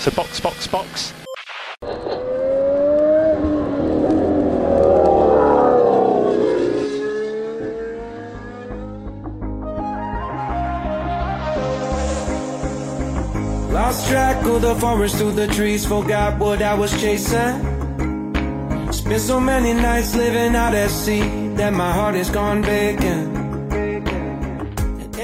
So box, box, box. Lost track of the forest through the trees, forgot what I was chasing. Spent so many nights living out at sea that my heart is gone vacant.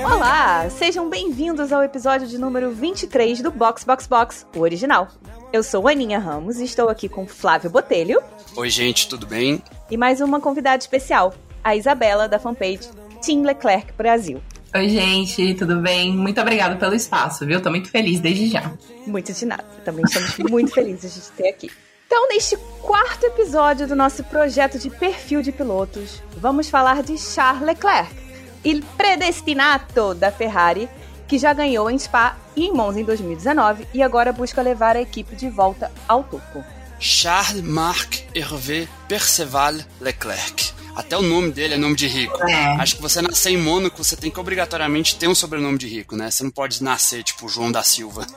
Olá, sejam bem-vindos ao episódio de número 23 do Box Box Box, o original. Eu sou Aninha Ramos e estou aqui com Flávio Botelho Oi, gente, tudo bem? e mais uma convidada especial, a Isabela da fanpage Team Leclerc Brasil. Oi, gente, tudo bem? Muito obrigada pelo espaço, viu? Tô muito feliz desde já. Muito de nada. Também estamos muito felizes de te ter aqui. Então, neste quarto episódio do nosso projeto de perfil de pilotos, vamos falar de Charles Leclerc, il predestinato da Ferrari, que já ganhou em Spa e em Monza em 2019 e agora busca levar a equipe de volta ao topo. Charles Marc Hervé Perceval Leclerc. Até o nome dele é nome de rico. É. Acho que você nascer em Mônaco, você tem que obrigatoriamente ter um sobrenome de rico, né? Você não pode nascer tipo João da Silva.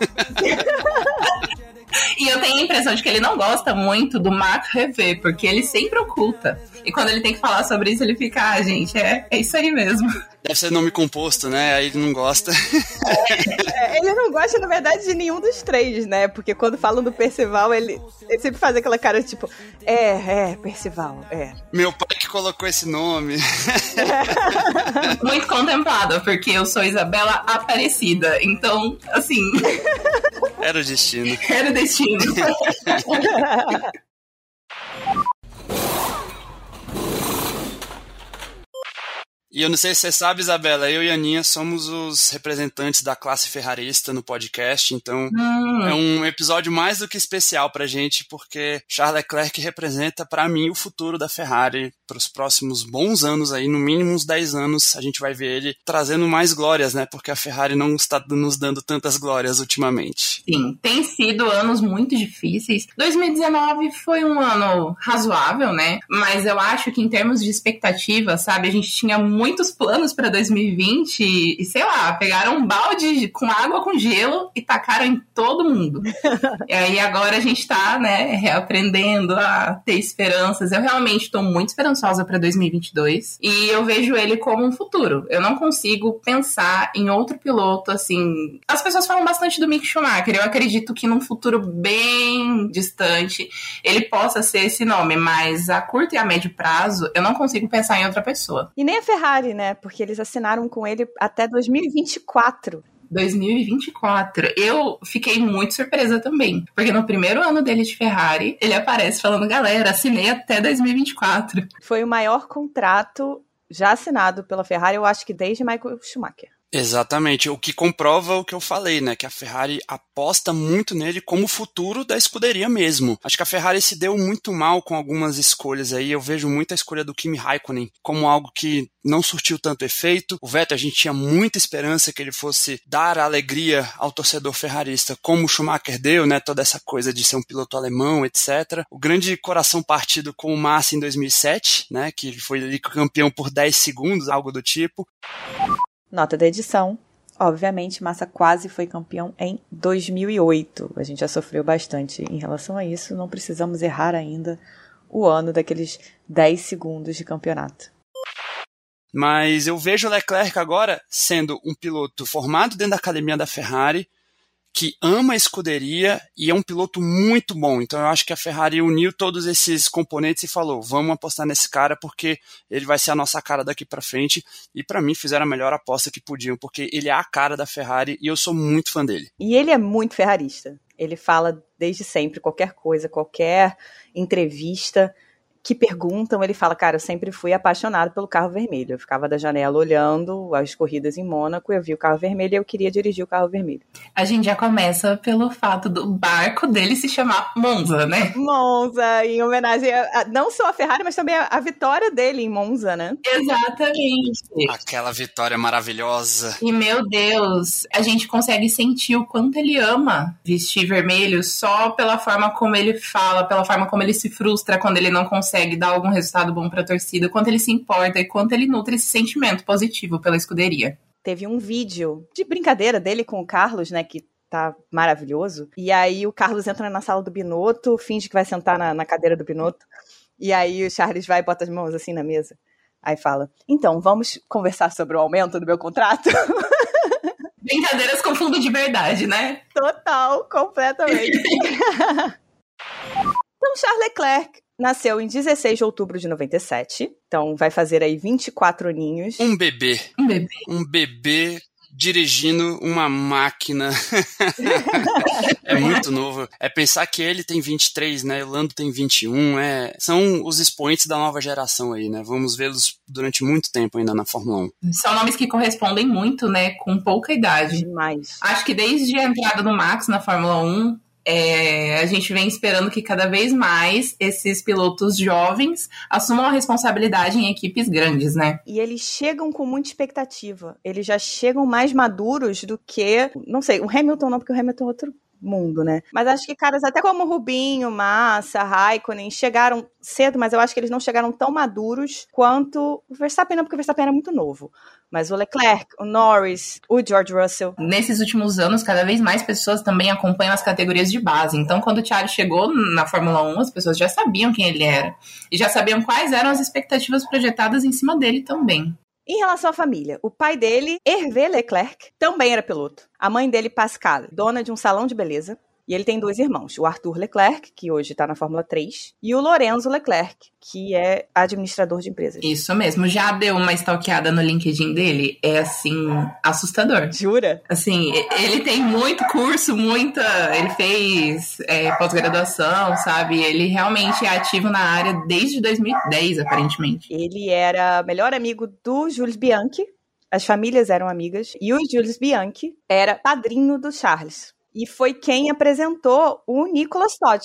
E eu tenho a impressão de que ele não gosta muito do Marc Revé, porque ele sempre oculta. E quando ele tem que falar sobre isso, ele fica, ah, gente, é, é isso aí mesmo. Deve ser nome composto, né? Aí ele não gosta. É, ele não gosta, na verdade, de nenhum dos três, né? Porque quando falam do Percival, ele, ele sempre faz aquela cara tipo, é, é, Percival, é. Meu pai que colocou esse nome. Muito contemplada, porque eu sou Isabela Aparecida. Então, assim, Era o destino. era o destino. E eu não sei se você sabe, Isabela, eu e a Aninha somos os representantes da classe ferrarista no podcast, então Hum, É um episódio mais do que especial pra gente, porque Charles Leclerc representa pra mim o futuro da Ferrari para os próximos bons anos aí, no mínimo uns 10 anos, a gente vai ver ele trazendo mais glórias, né? Porque a Ferrari não está nos dando tantas glórias ultimamente. Sim, tem sido anos muito difíceis. 2019 foi um ano razoável, né? Mas eu acho que em termos de expectativa, sabe, a gente tinha muitos planos para 2020 e, sei lá, pegaram um balde com água com gelo e tacaram em todo mundo. e aí agora a gente tá, né, reaprendendo a ter esperanças. Eu realmente tô muito esperançosa para 2022 e eu vejo ele como um futuro. Eu não consigo pensar em outro piloto assim. As pessoas falam bastante do Mick Schumacher. Eu acredito que num futuro bem distante ele possa ser esse nome, mas a curto e a médio prazo eu não consigo pensar em outra pessoa. E nem a Ferrari, né? Porque eles assinaram com ele até 2024. 2024. Eu fiquei muito surpresa também, porque no primeiro ano dele de Ferrari, ele aparece falando: galera, assinei até 2024. Foi o maior contrato já assinado pela Ferrari, eu acho que desde Michael Schumacher. Exatamente, o que comprova o que eu falei, né? Que a Ferrari aposta muito nele como futuro da escuderia mesmo. Acho que a Ferrari se deu muito mal com algumas escolhas aí. Eu vejo muito a escolha do Kimi Raikkonen como algo que não surtiu tanto efeito. O Vettel, a gente tinha muita esperança que ele fosse dar alegria ao torcedor ferrarista, como o Schumacher deu, né? Toda essa coisa de ser um piloto alemão, etc. O grande coração partido com o Massa em 2007, né? Que foi ali campeão por 10 segundos, algo do tipo. Nota da edição. Obviamente, Massa quase foi campeão em 2008. A gente já sofreu bastante em relação a isso. Não precisamos errar ainda o ano daqueles 10 segundos de campeonato. Mas eu vejo Leclerc agora sendo um piloto formado dentro da academia da Ferrari, que ama a escuderia e é um piloto muito bom. Então eu acho que a Ferrari uniu todos esses componentes e falou: vamos apostar nesse cara porque ele vai ser a nossa cara daqui para frente. E para mim fizeram a melhor aposta que podiam, porque ele é a cara da Ferrari e eu sou muito fã dele. E ele é muito ferrarista. Ele fala desde sempre qualquer coisa, qualquer entrevista que perguntam, ele fala, cara, eu sempre fui apaixonado pelo carro vermelho. Eu ficava da janela olhando as corridas em Mônaco, eu vi o carro vermelho e eu queria dirigir o carro vermelho. A gente já começa pelo fato do barco dele se chamar Monza, né? Monza, em homenagem a, a- não só a Ferrari, mas também a, a vitória dele em Monza, né? Exatamente. Aquela vitória maravilhosa. E meu Deus, a gente consegue sentir o quanto ele ama vestir vermelho só pela forma como ele fala, pela forma como ele se frustra quando ele não consegue dar algum resultado bom pra torcida, quanto ele se importa e quanto ele nutre esse sentimento positivo pela escuderia. Teve um vídeo de brincadeira dele com o Carlos, né? Que tá maravilhoso. E aí o Carlos entra na sala do Binotto, finge que vai sentar na, na cadeira do Binotto. E aí o Charles vai e bota as mãos assim na mesa. Aí fala: Então, vamos conversar sobre o aumento do meu contrato? Brincadeiras com fundo de verdade, né? Total, completamente. então, Charles Leclerc nasceu em 16 de outubro de 97. Então, vai fazer aí 24 aninhos. Um bebê. Um bebê. Um bebê dirigindo uma máquina. é muito novo. É pensar que ele tem 23, né? O Lando tem 21. É... São os expoentes da nova geração aí, né? Vamos vê-los durante muito tempo ainda na Fórmula 1. São nomes que correspondem muito, né? Com pouca idade. Demais. Acho que desde a entrada do Max na Fórmula 1, é, a gente vem esperando que cada vez mais esses pilotos jovens assumam a responsabilidade em equipes grandes, né? E eles chegam com muita expectativa. Eles já chegam mais maduros do que, não sei, o Hamilton não, porque o Hamilton é outro mundo, né? Mas acho que caras até como Rubinho, Massa, Raikkonen chegaram cedo, mas eu acho que eles não chegaram tão maduros quanto o Verstappen, não, porque o Verstappen era muito novo. Mas o Leclerc, o Norris, o George Russell. Nesses últimos anos, cada vez mais pessoas também acompanham as categorias de base. Então, quando o Charles chegou na Fórmula 1, as pessoas já sabiam quem ele era. E já sabiam quais eram as expectativas projetadas em cima dele também. Em relação à família, o pai dele, Hervé Leclerc, também era piloto. A mãe dele, Pascal, dona de um salão de beleza. E ele tem dois irmãos, o Arthur Leclerc, que hoje está na Fórmula 3, e o Lorenzo Leclerc, que é administrador de empresas. Isso mesmo. Já deu uma stalkeada no LinkedIn dele? É, assim, assustador. Jura? Assim, ele tem muito curso, muita... Ele fez é, pós-graduação, sabe? Ele realmente é ativo na área desde 2010, aparentemente. Ele era melhor amigo do Jules Bianchi, as famílias eram amigas, e o Jules Bianchi era padrinho do Charles. E foi quem apresentou o Nicholas Todd,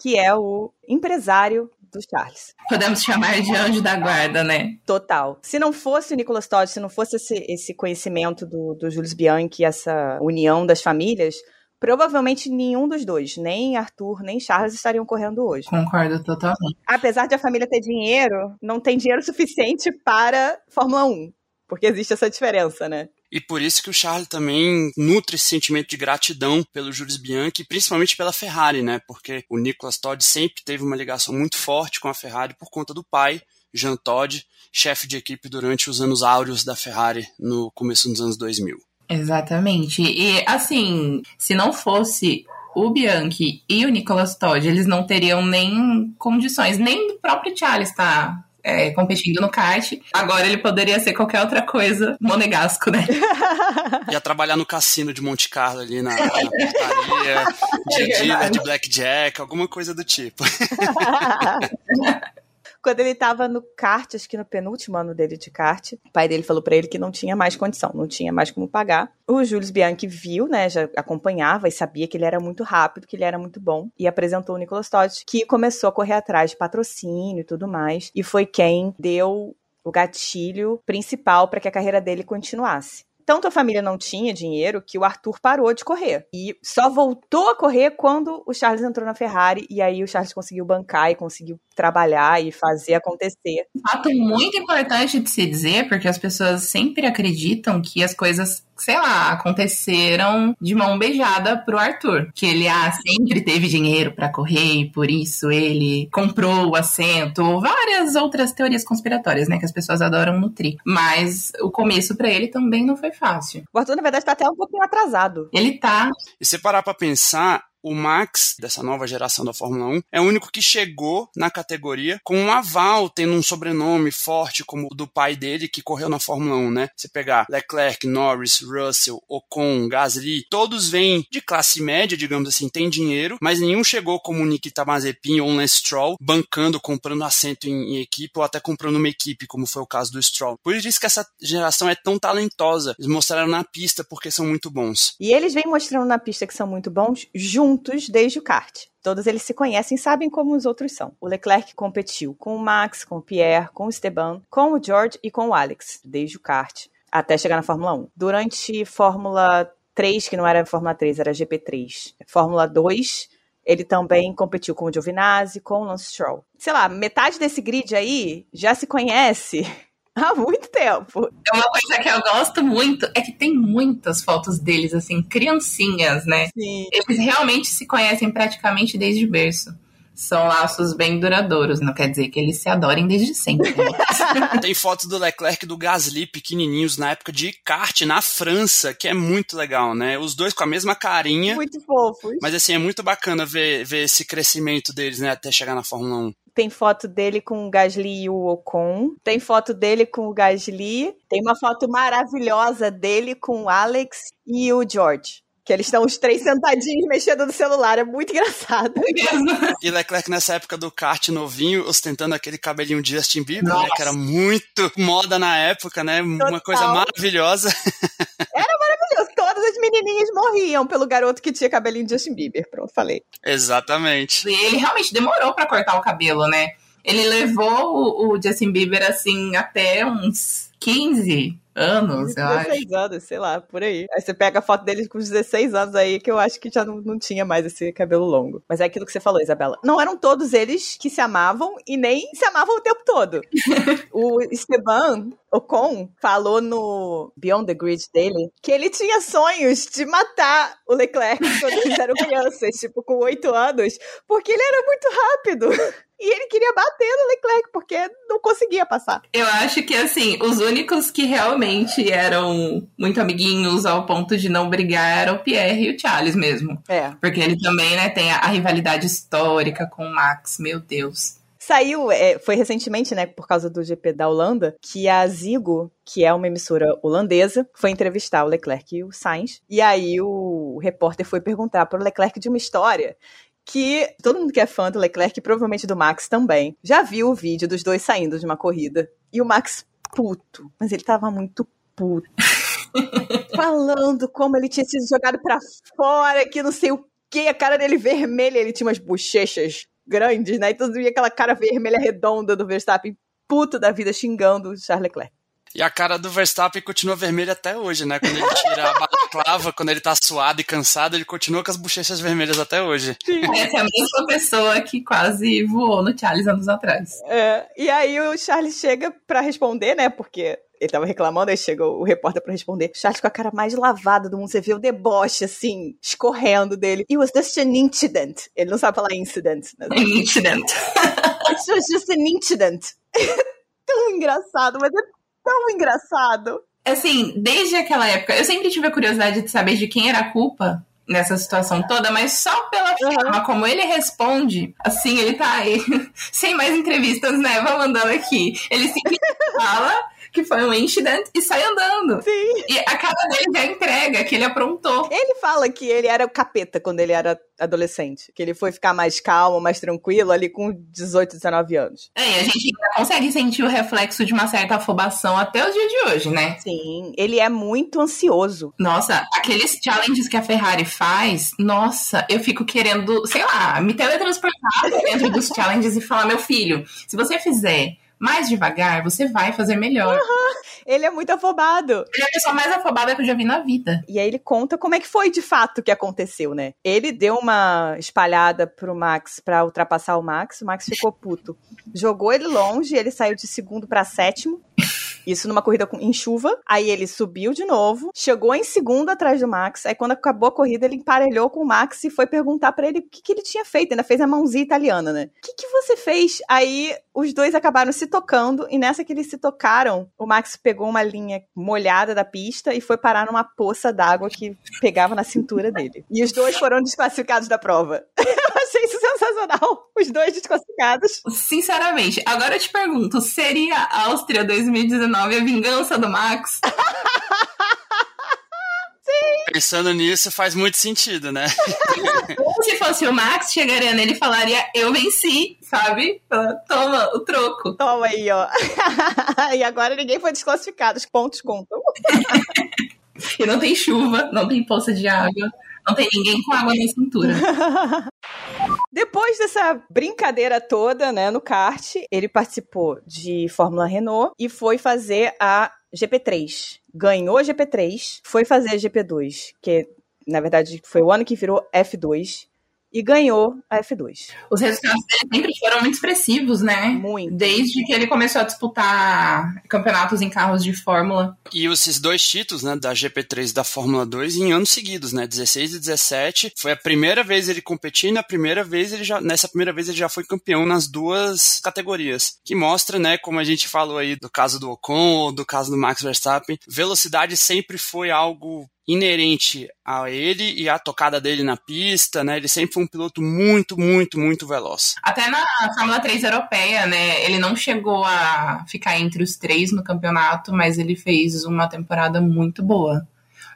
que é o empresário do Charles. Podemos chamar de anjo da guarda, né? Total. Se não fosse o Nicholas Todd, se não fosse esse, esse conhecimento do, do Jules Bianchi, essa união das famílias, provavelmente nenhum dos dois, nem Arthur, nem Charles, estariam correndo hoje. Concordo totalmente. Apesar de a família ter dinheiro, não tem dinheiro suficiente para Fórmula 1. Porque existe essa diferença, né? E por isso que o Charles também nutre esse sentimento de gratidão pelo Jules Bianchi, principalmente pela Ferrari, né? Porque o Nicolas Todd sempre teve uma ligação muito forte com a Ferrari por conta do pai, Jean Todd, chefe de equipe durante os anos áureos da Ferrari no começo dos anos 2000. Exatamente. E assim, se não fosse o Bianchi e o Nicolas Todd, eles não teriam nem condições, nem do próprio Charles tá é, competindo no kart. Agora ele poderia ser qualquer outra coisa monegasco, né? Ia trabalhar no cassino de Monte Carlo ali na, na portaria, de é dealer de blackjack, alguma coisa do tipo. Quando ele tava no kart, acho que no penúltimo ano dele de kart, o pai dele falou para ele que não tinha mais condição, não tinha mais como pagar. O Jules Bianchi viu, né, já acompanhava e sabia que ele era muito rápido, que ele era muito bom, e apresentou o Nicolas Todd, que começou a correr atrás de patrocínio e tudo mais, e foi quem deu o gatilho principal para que a carreira dele continuasse tanto a família não tinha dinheiro que o Arthur parou de correr. E só voltou a correr quando o Charles entrou na Ferrari e aí o Charles conseguiu bancar e conseguiu trabalhar e fazer acontecer. Fato muito importante de se dizer, porque as pessoas sempre acreditam que as coisas sei lá, aconteceram de mão beijada pro Arthur. Que ele ah, sempre teve dinheiro para correr e por isso ele comprou o assento. Várias outras teorias conspiratórias, né? Que as pessoas adoram nutrir. Mas o começo para ele também não foi fácil. O Arthur, na verdade, tá até um pouquinho atrasado. Ele tá. E se parar pra pensar, o Max, dessa nova geração da Fórmula 1, é o único que chegou na categoria com um aval, tendo um sobrenome forte como o do pai dele, que correu na Fórmula 1, né? Você pegar Leclerc, Norris, Russell, Ocon, Gasly, todos vêm de classe média, digamos assim, tem dinheiro, mas nenhum chegou como o Nikita Mazepin ou um Lance Stroll, bancando, comprando assento em, em equipe ou até comprando uma equipe, como foi o caso do Stroll. Por isso que essa geração é tão talentosa. Eles mostraram na pista porque são muito bons. E eles vêm mostrando na pista que são muito bons juntos juntos desde o kart. Todos eles se conhecem e sabem como os outros são. O Leclerc competiu com o Max, com o Pierre, com o Esteban, com o George e com o Alex, desde o kart até chegar na Fórmula 1. Durante Fórmula 3, que não era Fórmula 3, era GP3. Fórmula 2, ele também competiu com o Giovinazzi, com o Lance Stroll. Sei lá, metade desse grid aí já se conhece Há muito tempo. É uma coisa que eu gosto muito, é que tem muitas fotos deles, assim, criancinhas, né? Sim. Eles realmente se conhecem praticamente desde berço. São laços bem duradouros, não quer dizer que eles se adorem desde sempre. né? Tem fotos do Leclerc e do Gasly pequenininhos na época de kart na França, que é muito legal, né? Os dois com a mesma carinha. Muito fofos. Mas assim, é muito bacana ver, ver esse crescimento deles, né? Até chegar na Fórmula 1. Tem foto dele com o Gasly e o Ocon. Tem foto dele com o Gasly. Tem uma foto maravilhosa dele com o Alex e o George. Que eles estão os três sentadinhos mexendo no celular. É muito engraçado. E Leclerc nessa época do kart novinho, ostentando aquele cabelinho de Justin Bieber, né? Que era muito moda na época, né? Uma Total. coisa maravilhosa. Todas as menininhas morriam pelo garoto que tinha cabelinho de Justin Bieber. Pronto, falei. Exatamente. E ele realmente demorou pra cortar o cabelo, né? Ele levou o, o Justin Bieber, assim, até uns 15 anos, eu acho. 16 anos, sei lá, por aí. Aí você pega a foto dele com os 16 anos aí, que eu acho que já não, não tinha mais esse cabelo longo. Mas é aquilo que você falou, Isabela. Não eram todos eles que se amavam e nem se amavam o tempo todo. o Esteban Ocon falou no Beyond the Grid dele que ele tinha sonhos de matar o Leclerc quando eles eram crianças, tipo, com 8 anos, porque ele era muito rápido. E ele queria bater no Porque não conseguia passar. Eu acho que, assim, os únicos que realmente eram muito amiguinhos ao ponto de não brigar eram o Pierre e o Charles mesmo. É. Porque ele também, né, tem a, a rivalidade histórica com o Max, meu Deus. Saiu, é, foi recentemente, né, por causa do GP da Holanda, que a Zigo, que é uma emissora holandesa, foi entrevistar o Leclerc e o Sainz. E aí o repórter foi perguntar para o Leclerc de uma história que todo mundo que é fã do Leclerc, e provavelmente do Max também, já viu o vídeo dos dois saindo de uma corrida. E o Max puto, mas ele tava muito puto. Falando como ele tinha sido jogado para fora, que não sei o que, a cara dele vermelha, ele tinha umas bochechas grandes, né? Então via aquela cara vermelha redonda do Verstappen, puto da vida, xingando o Charles Leclerc. E a cara do Verstappen continua vermelha até hoje, né? Quando ele tira a balaclava, quando ele tá suado e cansado, ele continua com as bochechas vermelhas até hoje. Essa é a mesma pessoa que quase voou no Charles anos atrás. É, e aí o Charles chega pra responder, né? Porque ele tava reclamando, aí chega o repórter pra responder. O Charles com a cara mais lavada do mundo, você vê o deboche, assim, escorrendo dele. It was just an incident. Ele não sabe falar incident. Né? Incident. It was just an incident. tão engraçado, mas é tão engraçado. Assim, desde aquela época, eu sempre tive a curiosidade de saber de quem era a culpa nessa situação toda, mas só pela forma como ele responde, assim, ele tá aí, sem mais entrevistas, né? Vamos andando aqui. Ele simplesmente fala que foi um incident e sai andando. Sim. E a cara dele já entrega que ele aprontou. Ele fala que ele era o capeta quando ele era adolescente. Que ele foi ficar mais calmo, mais tranquilo ali com 18, 19 anos. É, e a gente ainda consegue sentir o reflexo de uma certa afobação até o dia de hoje, né? Sim, ele é muito ansioso. Nossa, aqueles challenges que a Ferrari faz, nossa, eu fico querendo, sei lá, me teletransportar dentro dos challenges e falar, meu filho, se você fizer mais devagar, você vai fazer melhor. Ele é muito afobado. Ele é a pessoa mais afobada que eu já vi na vida. E aí ele conta como é que foi de fato que aconteceu, né? Ele deu uma espalhada pro Max pra ultrapassar o Max, o Max ficou puto. Jogou ele longe, ele saiu de segundo pra sétimo. Isso numa corrida em chuva. Aí ele subiu de novo, chegou em segundo atrás do Max. Aí quando acabou a corrida, ele emparelhou com o Max e foi perguntar pra ele o que, que ele tinha feito. Ainda fez a mãozinha italiana, né? O que, que você fez? Aí os dois acabaram se tocando e nessa que eles se tocaram, o Max pegou uma linha molhada da pista e foi parar numa poça d'água que pegava na cintura dele. E os dois foram desclassificados da prova. Eu achei isso sensacional. Os dois desclassificados. Sinceramente, agora eu te pergunto, seria a Áustria 2019 a vingança do Max? Pensando nisso, faz muito sentido, né? Se fosse o Max, chegaria nele e falaria, eu venci, sabe? Toma o troco. Toma aí, ó. e agora ninguém foi desclassificado. Os pontos contam. E não tem chuva, não tem poça de água, não tem ninguém com água na cintura. Depois dessa brincadeira toda, né, no kart, ele participou de Fórmula Renault e foi fazer a GP3. Ganhou a GP3, foi fazer a GP2, que na verdade foi o ano que virou F2. E ganhou a F2. Os resultados dele sempre foram muito expressivos, né? Muito. Desde que ele começou a disputar campeonatos em carros de Fórmula. E esses dois títulos, né, da GP3 e da Fórmula 2 em anos seguidos, né, 16 e 17, foi a primeira vez ele competindo, a primeira vez ele já, nessa primeira vez ele já foi campeão nas duas categorias, que mostra, né, como a gente falou aí do caso do Ocon ou do caso do Max Verstappen, velocidade sempre foi algo inerente a ele e a tocada dele na pista, né? Ele sempre foi um piloto muito, muito, muito veloz. Até na Fórmula 3 europeia, né? Ele não chegou a ficar entre os três no campeonato, mas ele fez uma temporada muito boa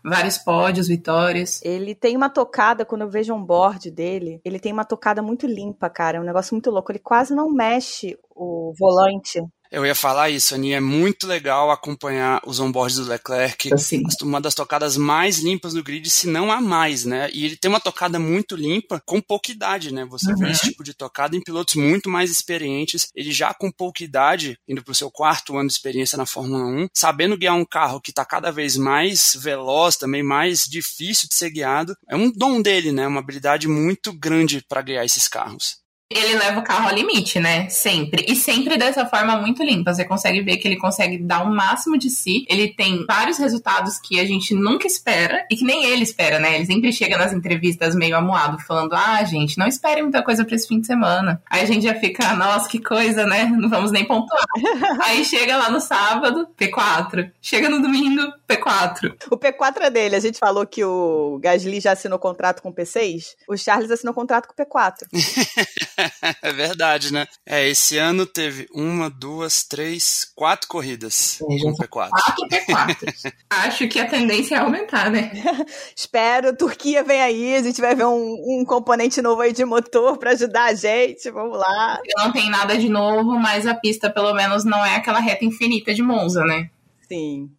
vários pódios, vitórias. Ele tem uma tocada, quando eu vejo um board dele, ele tem uma tocada muito limpa, cara. É um negócio muito louco. Ele quase não mexe o volante. Eu ia falar isso, Aninha. É muito legal acompanhar os onboards do Leclerc. Sim. Uma das tocadas mais limpas do grid, se não a mais, né? E ele tem uma tocada muito limpa com pouca idade, né? Você uhum. vê esse tipo de tocada em pilotos muito mais experientes. Ele já com pouca idade, indo pro seu quarto ano de experiência na Fórmula 1, sabendo guiar um carro que tá cada vez mais veloz, também mais difícil de ser guiado. É um dom dele, né? Uma habilidade muito grande para guiar esses carros ele leva o carro ao limite, né? Sempre. E sempre dessa forma muito limpa. Você consegue ver que ele consegue dar o máximo de si. Ele tem vários resultados que a gente nunca espera e que nem ele espera, né? Ele sempre chega nas entrevistas meio amuado, falando: ah, gente, não espere muita coisa pra esse fim de semana. Aí a gente já fica, nossa, que coisa, né? Não vamos nem pontuar. Aí chega lá no sábado, P4. Chega no domingo, P4. O P4 é dele. A gente falou que o Gasly já assinou contrato com o P6. O Charles assinou contrato com o P4. é verdade, né? É, esse ano teve uma, duas, três, quatro corridas com P4. Quatro P4. Acho que a tendência é aumentar, né? Espero, Turquia vem aí, a gente vai ver um, um componente novo aí de motor para ajudar a gente, vamos lá. Não tem nada de novo, mas a pista pelo menos não é aquela reta infinita de Monza, né? Sim.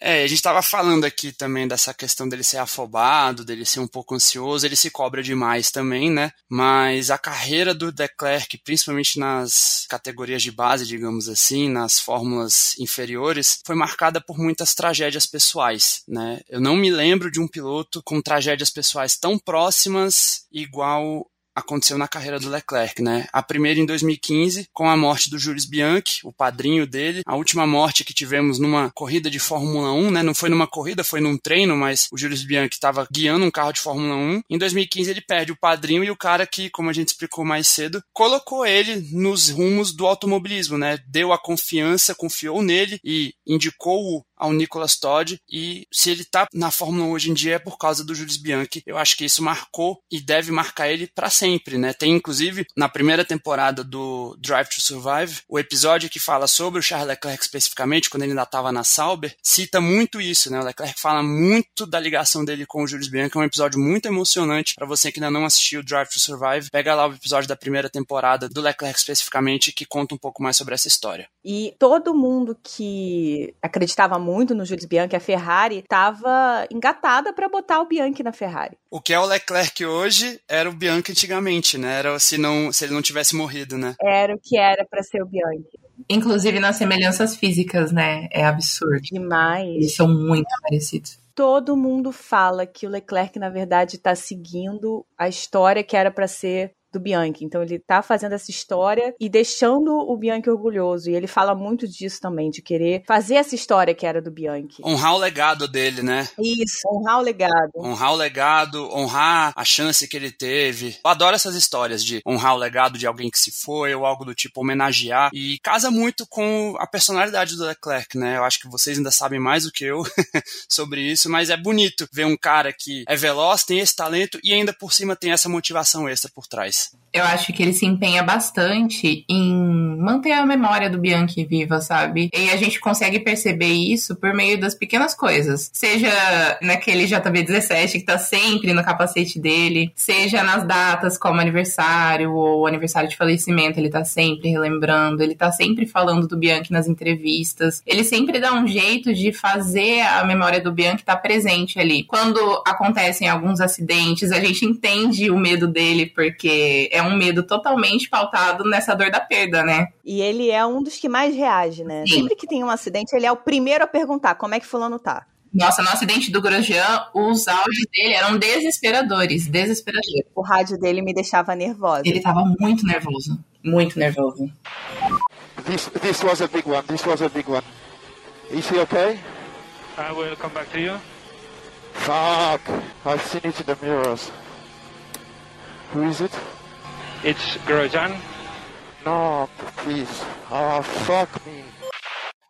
É, a gente estava falando aqui também dessa questão dele ser afobado, dele ser um pouco ansioso, ele se cobra demais também, né? Mas a carreira do Leclerc, principalmente nas categorias de base, digamos assim, nas fórmulas inferiores, foi marcada por muitas tragédias pessoais, né? Eu não me lembro de um piloto com tragédias pessoais tão próximas igual aconteceu na carreira do Leclerc, né? A primeira em 2015, com a morte do Jules Bianchi, o padrinho dele. A última morte que tivemos numa corrida de Fórmula 1, né? Não foi numa corrida, foi num treino, mas o Jules Bianchi estava guiando um carro de Fórmula 1. Em 2015 ele perde o padrinho e o cara que, como a gente explicou mais cedo, colocou ele nos rumos do automobilismo, né? Deu a confiança, confiou nele e indicou-o ao Nicolas Todd e se ele tá na Fórmula 1 hoje em dia é por causa do Jules Bianchi. Eu acho que isso marcou e deve marcar ele para sempre, né? Tem inclusive na primeira temporada do Drive to Survive, o episódio que fala sobre o Charles Leclerc especificamente, quando ele ainda estava na Sauber, cita muito isso, né? O Leclerc fala muito da ligação dele com o Jules Bianchi, é um episódio muito emocionante para você que ainda não assistiu Drive to Survive. Pega lá o episódio da primeira temporada do Leclerc especificamente que conta um pouco mais sobre essa história. E todo mundo que acreditava muito no Jules Bianchi, a Ferrari estava engatada para botar o Bianchi na Ferrari. O que é o Leclerc hoje era o Bianchi antigamente, né? Era se não se ele não tivesse morrido, né? Era o que era para ser o Bianchi. Inclusive nas semelhanças físicas, né? É absurdo. Demais. Eles são muito parecidos todo mundo fala que o Leclerc, na verdade, está seguindo a história que era para ser do Bianchi. Então ele tá fazendo essa história e deixando o Bianchi orgulhoso. E ele fala muito disso também, de querer fazer essa história que era do Bianchi. Honrar o legado dele, né? Isso, honrar o legado. Honrar o legado, honrar a chance que ele teve. Eu adoro essas histórias de honrar o legado de alguém que se foi ou algo do tipo, homenagear. E casa muito com a personalidade do Leclerc, né? Eu acho que vocês ainda sabem mais do que eu sobre isso, mas é bonito ver um cara que é veloz, tem esse talento e ainda por cima tem essa motivação extra por trás. place Eu acho que ele se empenha bastante em manter a memória do Bianchi viva, sabe? E a gente consegue perceber isso por meio das pequenas coisas. Seja naquele JB17 que tá sempre no capacete dele, seja nas datas como aniversário ou aniversário de falecimento, ele tá sempre relembrando, ele tá sempre falando do Bianchi nas entrevistas. Ele sempre dá um jeito de fazer a memória do Bianchi estar tá presente ali. Quando acontecem alguns acidentes, a gente entende o medo dele porque é um medo totalmente pautado nessa dor da perda, né? E ele é um dos que mais reage, né? Sim. Sempre que tem um acidente, ele é o primeiro a perguntar como é que fulano tá. Nossa, no acidente do Grosjean, os áudios dele eram desesperadores, desesperadores. O rádio dele me deixava nervosa. Ele tava muito nervoso, muito nervoso. This this was a big one. This was a big one. Is he okay? I will come back to you. Fuck! I've seen it in the mirrors. Who is it? It's Grosjean. No, please. Oh, fuck me.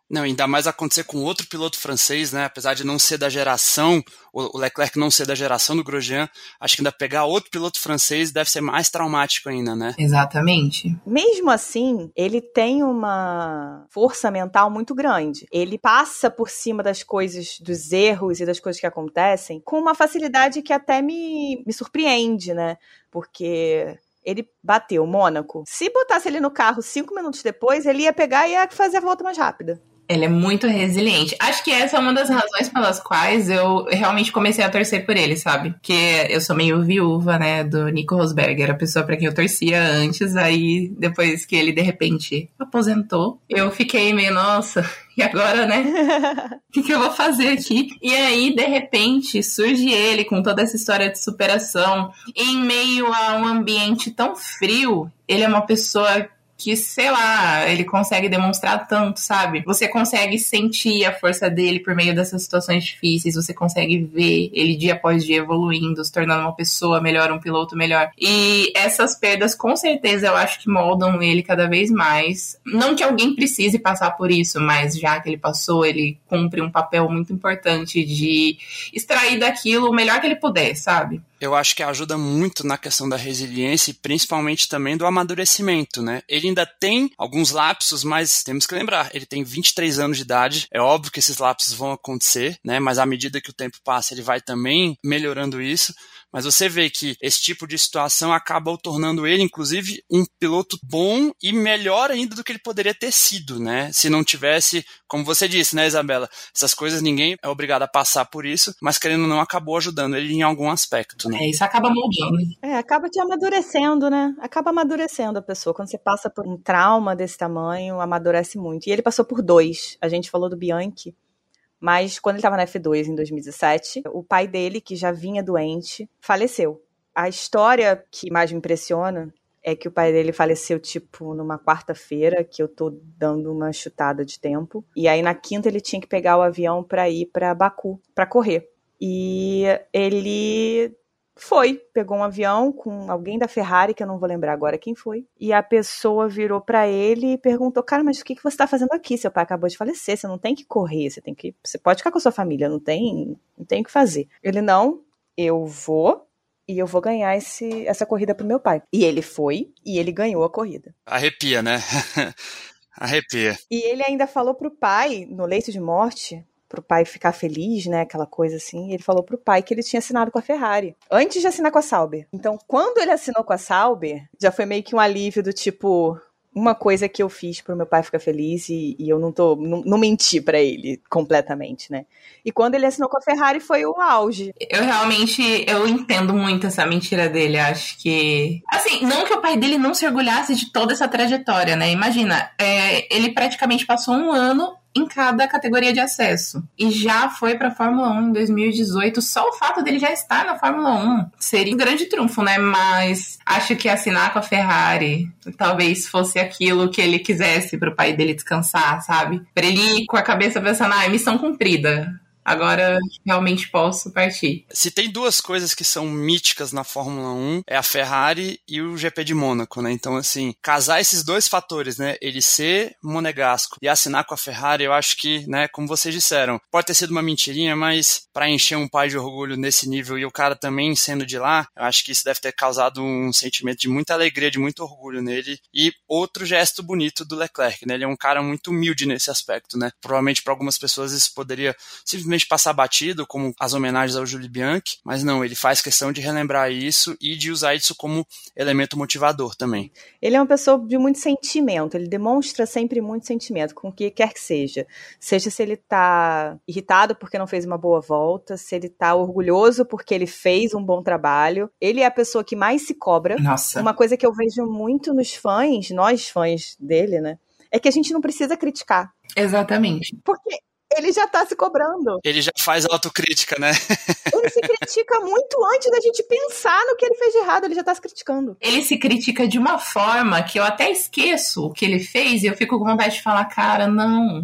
Não, ainda mais acontecer com outro piloto francês, né? Apesar de não ser da geração, o Leclerc não ser da geração do Grosjean, acho que ainda pegar outro piloto francês deve ser mais traumático ainda, né? Exatamente. Mesmo assim, ele tem uma força mental muito grande. Ele passa por cima das coisas, dos erros e das coisas que acontecem com uma facilidade que até me, me surpreende, né? Porque ele bateu Mônaco. Se botasse ele no carro cinco minutos depois, ele ia pegar e ia fazer a volta mais rápida. Ele é muito resiliente. Acho que essa é uma das razões pelas quais eu realmente comecei a torcer por ele, sabe? Porque eu sou meio viúva, né, do Nico Rosberg. Era a pessoa para quem eu torcia antes. Aí, depois que ele, de repente, aposentou, eu fiquei meio, nossa, e agora, né? O que, que, eu vou fazer aqui? E aí, de repente, surge ele com toda essa história de superação. Em meio a um ambiente tão frio, ele é uma pessoa que, sei lá, ele consegue demonstrar tanto, sabe? Você consegue sentir a força dele por meio dessas situações difíceis, você consegue ver ele dia após dia evoluindo, se tornando uma pessoa melhor, um piloto melhor. E essas perdas, com certeza, eu acho que moldam ele cada vez mais. Não que alguém precise passar por isso, mas já que ele passou, ele cumpre um papel muito importante de extrair daquilo o melhor que ele puder, sabe? Eu acho que ajuda muito na questão da resiliência e principalmente também do amadurecimento, né? Ele ainda tem alguns lapsos, mas temos que lembrar, ele tem 23 anos de idade. É óbvio que esses lapsos vão acontecer, né? Mas à medida que o tempo passa, ele vai também melhorando isso. Mas você vê que esse tipo de situação acaba o tornando ele, inclusive, um piloto bom e melhor ainda do que ele poderia ter sido, né? Se não tivesse, como você disse, né, Isabela? Essas coisas ninguém é obrigado a passar por isso, mas querendo ou não, acabou ajudando ele em algum aspecto, né? É, isso acaba moldando. É, acaba te amadurecendo, né? Acaba amadurecendo a pessoa. Quando você passa por um trauma desse tamanho, amadurece muito. E ele passou por dois. A gente falou do Bianchi. Mas quando ele estava na F2 em 2017, o pai dele, que já vinha doente, faleceu. A história que mais me impressiona é que o pai dele faleceu, tipo, numa quarta-feira, que eu tô dando uma chutada de tempo. E aí na quinta ele tinha que pegar o avião para ir para Baku, para correr. E ele foi, pegou um avião com alguém da Ferrari, que eu não vou lembrar agora quem foi, e a pessoa virou para ele e perguntou: Cara, mas o que, que você tá fazendo aqui? Seu pai acabou de falecer, você não tem que correr, você tem que. Você pode ficar com a sua família, não tem, não tem o que fazer. Ele, não, eu vou e eu vou ganhar esse, essa corrida pro meu pai. E ele foi e ele ganhou a corrida. Arrepia, né? Arrepia. E ele ainda falou pro pai, no leito de morte, pro pai ficar feliz, né? Aquela coisa assim. ele falou pro pai que ele tinha assinado com a Ferrari. Antes de assinar com a Sauber. Então, quando ele assinou com a Sauber, já foi meio que um alívio do tipo. Uma coisa que eu fiz pro meu pai ficar feliz e, e eu não tô. Não, não menti para ele completamente, né? E quando ele assinou com a Ferrari foi o auge. Eu realmente eu entendo muito essa mentira dele. Acho que. Assim, não que o pai dele não se orgulhasse de toda essa trajetória, né? Imagina, é, ele praticamente passou um ano em cada categoria de acesso. E já foi para a Fórmula 1 em 2018. Só o fato dele já estar na Fórmula 1 seria um grande trunfo, né? Mas acho que assinar com a Ferrari talvez fosse aquilo que ele quisesse para o pai dele descansar, sabe? Para ele ir com a cabeça pensando, ah, missão cumprida agora realmente posso partir. Se tem duas coisas que são míticas na Fórmula 1, é a Ferrari e o GP de Mônaco, né? Então, assim, casar esses dois fatores, né? Ele ser monegasco e assinar com a Ferrari, eu acho que, né, como vocês disseram, pode ter sido uma mentirinha, mas para encher um pai de orgulho nesse nível e o cara também sendo de lá, eu acho que isso deve ter causado um sentimento de muita alegria, de muito orgulho nele. E outro gesto bonito do Leclerc, né? Ele é um cara muito humilde nesse aspecto, né? Provavelmente para algumas pessoas isso poderia simplesmente simplesmente passar batido, como as homenagens ao Júlio Bianchi, mas não, ele faz questão de relembrar isso e de usar isso como elemento motivador também. Ele é uma pessoa de muito sentimento, ele demonstra sempre muito sentimento, com o que quer que seja. Seja se ele tá irritado porque não fez uma boa volta, se ele tá orgulhoso porque ele fez um bom trabalho. Ele é a pessoa que mais se cobra. Nossa. Uma coisa que eu vejo muito nos fãs, nós fãs dele, né? É que a gente não precisa criticar. Exatamente. Porque Ele já tá se cobrando. Ele já faz autocrítica, né? Ele se critica muito antes da gente pensar no que ele fez de errado, ele já tá se criticando. Ele se critica de uma forma que eu até esqueço o que ele fez e eu fico com vontade de falar, cara, não.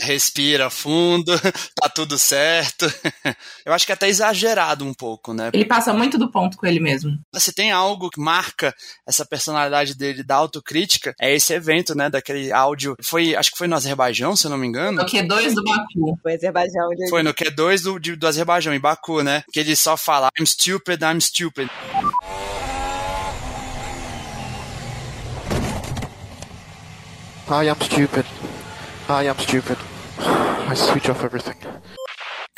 Respira fundo, tá tudo certo. Eu acho que é até exagerado um pouco, né? Ele passa muito do ponto com ele mesmo. Se tem algo que marca essa personalidade dele da autocrítica, é esse evento, né? Daquele áudio. Foi, acho que foi no Azerbaijão, se eu não me engano. No Q2 do Baku. Foi Azerbaijão. Ele... Foi no Q2 do, de- do Azerbaijão, em Baku, né? Que ele só fala I'm stupid, I'm stupid. I am stupid. I am stupid. I switch off everything.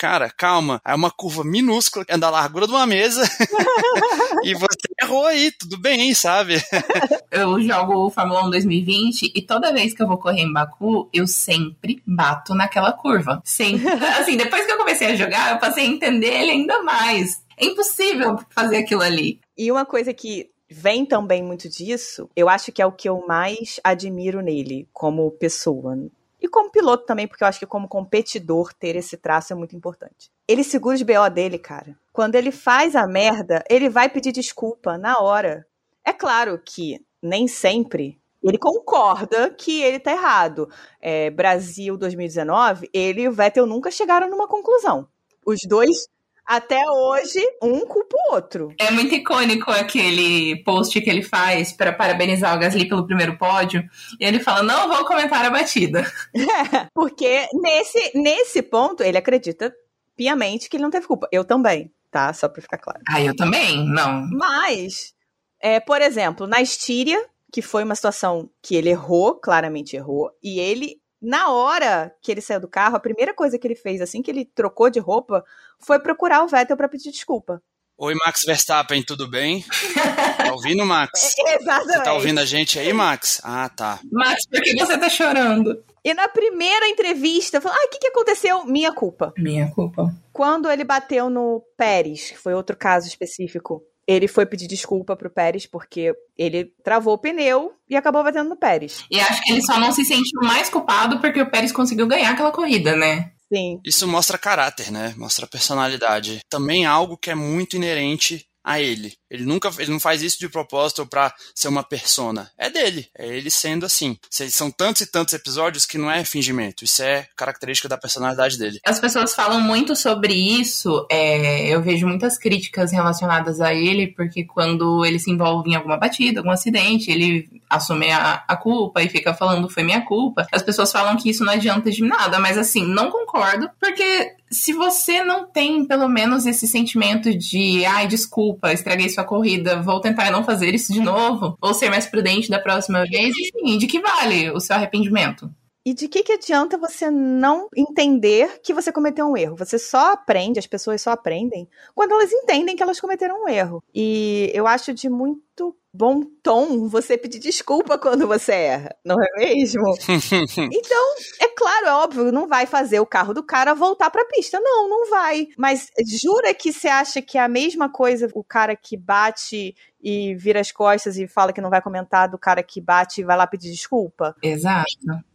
Cara, calma. É uma curva minúscula, é da largura de uma mesa. e você errou aí, tudo bem, sabe? Eu jogo o Fórmula 1 2020 e toda vez que eu vou correr em Baku, eu sempre bato naquela curva. Sempre. Assim, depois que eu comecei a jogar, eu passei a entender ele ainda mais. É impossível fazer aquilo ali. E uma coisa que vem também muito disso, eu acho que é o que eu mais admiro nele, como pessoa. E como piloto também, porque eu acho que como competidor ter esse traço é muito importante. Ele segura os BO dele, cara. Quando ele faz a merda, ele vai pedir desculpa na hora. É claro que nem sempre ele concorda que ele tá errado. É, Brasil 2019, ele e o Vettel nunca chegaram numa conclusão. Os dois, até hoje, um culpa o outro. É muito icônico aquele post que ele faz para parabenizar o Gasly pelo primeiro pódio. E ele fala: Não vou comentar a batida. Porque nesse, nesse ponto, ele acredita piamente que ele não teve culpa. Eu também, tá? Só pra ficar claro. Ah, eu também? Não. Mas, é, por exemplo, na Estíria, que foi uma situação que ele errou, claramente errou, e ele, na hora que ele saiu do carro, a primeira coisa que ele fez, assim que ele trocou de roupa, foi procurar o Vettel pra pedir desculpa. Oi, Max Verstappen, tudo bem? Tá ouvindo, Max? Exatamente. Você tá ouvindo a gente aí, Max? Ah, tá. Max, por que você tá chorando? E na primeira entrevista, falou: ah, o que, que aconteceu? Minha culpa. Minha culpa. Quando ele bateu no Pérez, que foi outro caso específico, ele foi pedir desculpa pro Pérez porque ele travou o pneu e acabou batendo no Pérez. E acho que ele só não se sentiu mais culpado porque o Pérez conseguiu ganhar aquela corrida, né? Sim. Isso mostra caráter, né? Mostra personalidade. Também algo que é muito inerente a ele. Ele nunca, ele não faz isso de propósito pra ser uma persona. É dele, é ele sendo assim. São tantos e tantos episódios que não é fingimento. Isso é característica da personalidade dele. As pessoas falam muito sobre isso. é, eu vejo muitas críticas relacionadas a ele, porque quando ele se envolve em alguma batida, algum acidente, ele assume a, a culpa e fica falando foi minha culpa. As pessoas falam que isso não adianta de nada, mas assim, não concordo, porque se você não tem pelo menos esse sentimento de ai, desculpa, estraguei sua corrida, vou tentar não fazer isso de novo, ou ser mais prudente da próxima vez, enfim, de que vale o seu arrependimento? E de que, que adianta você não entender que você cometeu um erro? Você só aprende, as pessoas só aprendem quando elas entendem que elas cometeram um erro. E eu acho de muito bom tom você pedir desculpa quando você erra, não é mesmo? Então, é claro, é óbvio, não vai fazer o carro do cara voltar pra pista. Não, não vai. Mas jura que você acha que é a mesma coisa o cara que bate e vira as costas e fala que não vai comentar do cara que bate e vai lá pedir desculpa? Exato.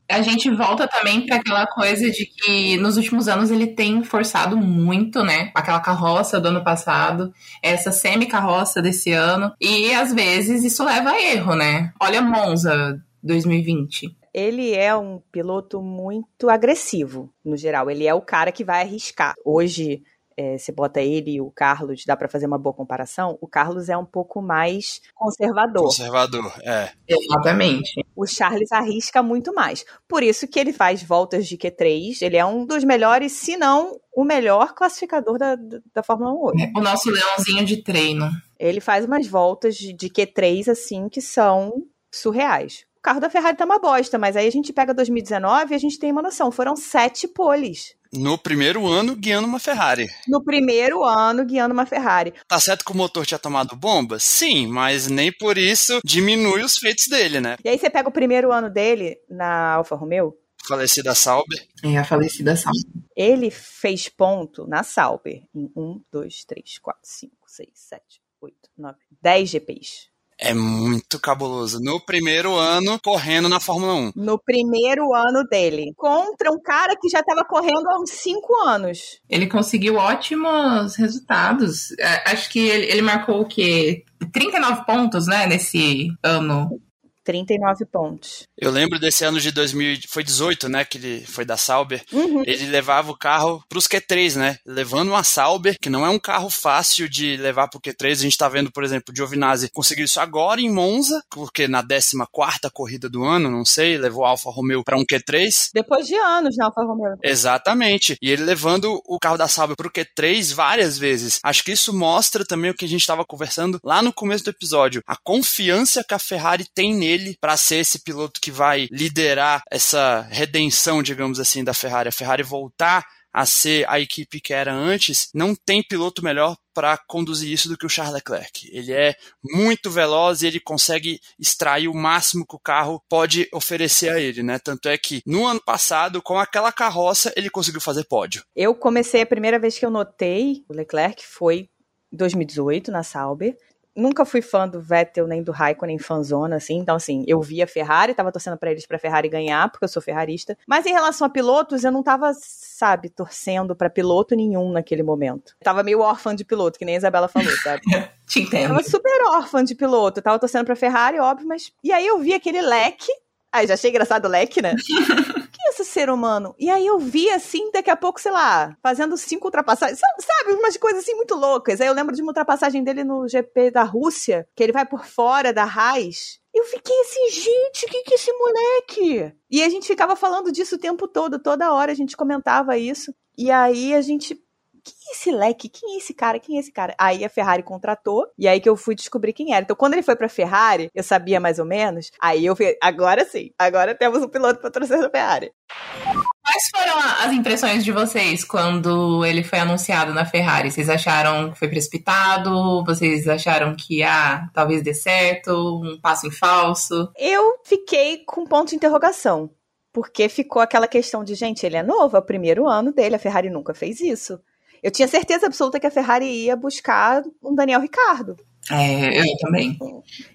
A gente volta também para aquela coisa de que nos últimos anos ele tem forçado muito, né? Aquela carroça do ano passado, essa semi-carroça desse ano. E às vezes isso leva a erro, né? Olha Monza 2020. ele é um piloto muito agressivo, no geral. Ele é o cara que vai arriscar. Hoje, é, você bota ele e o Carlos, dá pra fazer uma boa comparação. O Carlos é um pouco mais conservador. Conservador, é. Exatamente. O Charles arrisca muito mais. Por isso que ele faz voltas de Q3. Ele é um dos melhores, se não o melhor classificador da, da Fórmula 1 hoje. O nosso leãozinho de treino. Ele faz umas voltas de, de Q3, assim, que são surreais. O carro da Ferrari tá uma bosta, mas aí a gente pega 2019 e a gente tem uma noção. Foram sete poles. No primeiro ano, guiando uma Ferrari. No primeiro ano, guiando uma Ferrari. Tá certo que o motor tinha tomado bomba? Sim, mas nem por isso diminui os feitos dele, né? E aí você pega o primeiro ano dele na Alfa Romeo, Falecida Sauber. É a falecida Sal. ele fez ponto na Sauber em 1, 2, 3, 4, 5, 6, 7, 8, 9, 10 GPs. É muito cabuloso. No primeiro ano, correndo na Fórmula 1. No primeiro ano dele. Contra um cara que já estava correndo há uns 5 anos. Ele conseguiu ótimos resultados. É, acho que ele, ele marcou o quê? 39 pontos, né, nesse ano 39 pontos. Eu lembro desse ano de 2000, foi 18, né, que ele foi da Sauber. Uhum. Ele levava o carro pros Q3, né? Levando uma Sauber, que não é um carro fácil de levar pro Q3. A gente tá vendo, por exemplo, o Giovinazzi conseguiu isso agora em Monza, porque na 14 corrida do ano, não sei, levou a Alfa Romeo para um Q3. Depois de anos na Alfa Romeo. Exatamente. E ele levando o carro da Sauber pro Q3 várias vezes. Acho que isso mostra também o que a gente estava conversando lá no começo do episódio. A confiança que a Ferrari tem nele ele para ser esse piloto que vai liderar essa redenção, digamos assim, da Ferrari. A Ferrari voltar a ser a equipe que era antes, não tem piloto melhor para conduzir isso do que o Charles Leclerc. Ele é muito veloz e ele consegue extrair o máximo que o carro pode oferecer a ele, né? Tanto é que no ano passado, com aquela carroça, ele conseguiu fazer pódio. Eu comecei a primeira vez que eu notei o Leclerc foi em 2018 na Sauber nunca fui fã do Vettel nem do Raikkonen fanzona, assim. Então, assim, eu via Ferrari, tava torcendo para eles pra Ferrari ganhar, porque eu sou ferrarista. Mas em relação a pilotos, eu não tava, sabe, torcendo para piloto nenhum naquele momento. Eu tava meio órfã de piloto, que nem a Isabela falou, sabe? Te entendo. Eu tava super órfã de piloto. Eu tava torcendo pra Ferrari, óbvio, mas. E aí eu vi aquele leque. Aí já achei engraçado o leque, né? esse ser humano? E aí eu vi assim, daqui a pouco, sei lá, fazendo cinco ultrapassagens, sabe, umas coisas assim muito loucas. Aí eu lembro de uma ultrapassagem dele no GP da Rússia, que ele vai por fora da Raiz. Eu fiquei assim, gente, o que que é esse moleque? E a gente ficava falando disso o tempo todo, toda hora a gente comentava isso. E aí a gente quem é esse leque? Quem é esse cara? Quem é esse cara? Aí a Ferrari contratou, e aí que eu fui descobrir quem era. Então, quando ele foi pra Ferrari, eu sabia mais ou menos. Aí eu fui, agora sim, agora temos um piloto patrocinador da Ferrari. Quais foram as impressões de vocês quando ele foi anunciado na Ferrari? Vocês acharam que foi precipitado? Vocês acharam que, ah, talvez dê certo? Um passo em falso? Eu fiquei com ponto de interrogação. Porque ficou aquela questão de, gente, ele é novo, é o primeiro ano dele, a Ferrari nunca fez isso. Eu tinha certeza absoluta que a Ferrari ia buscar um Daniel Ricardo. É, eu também.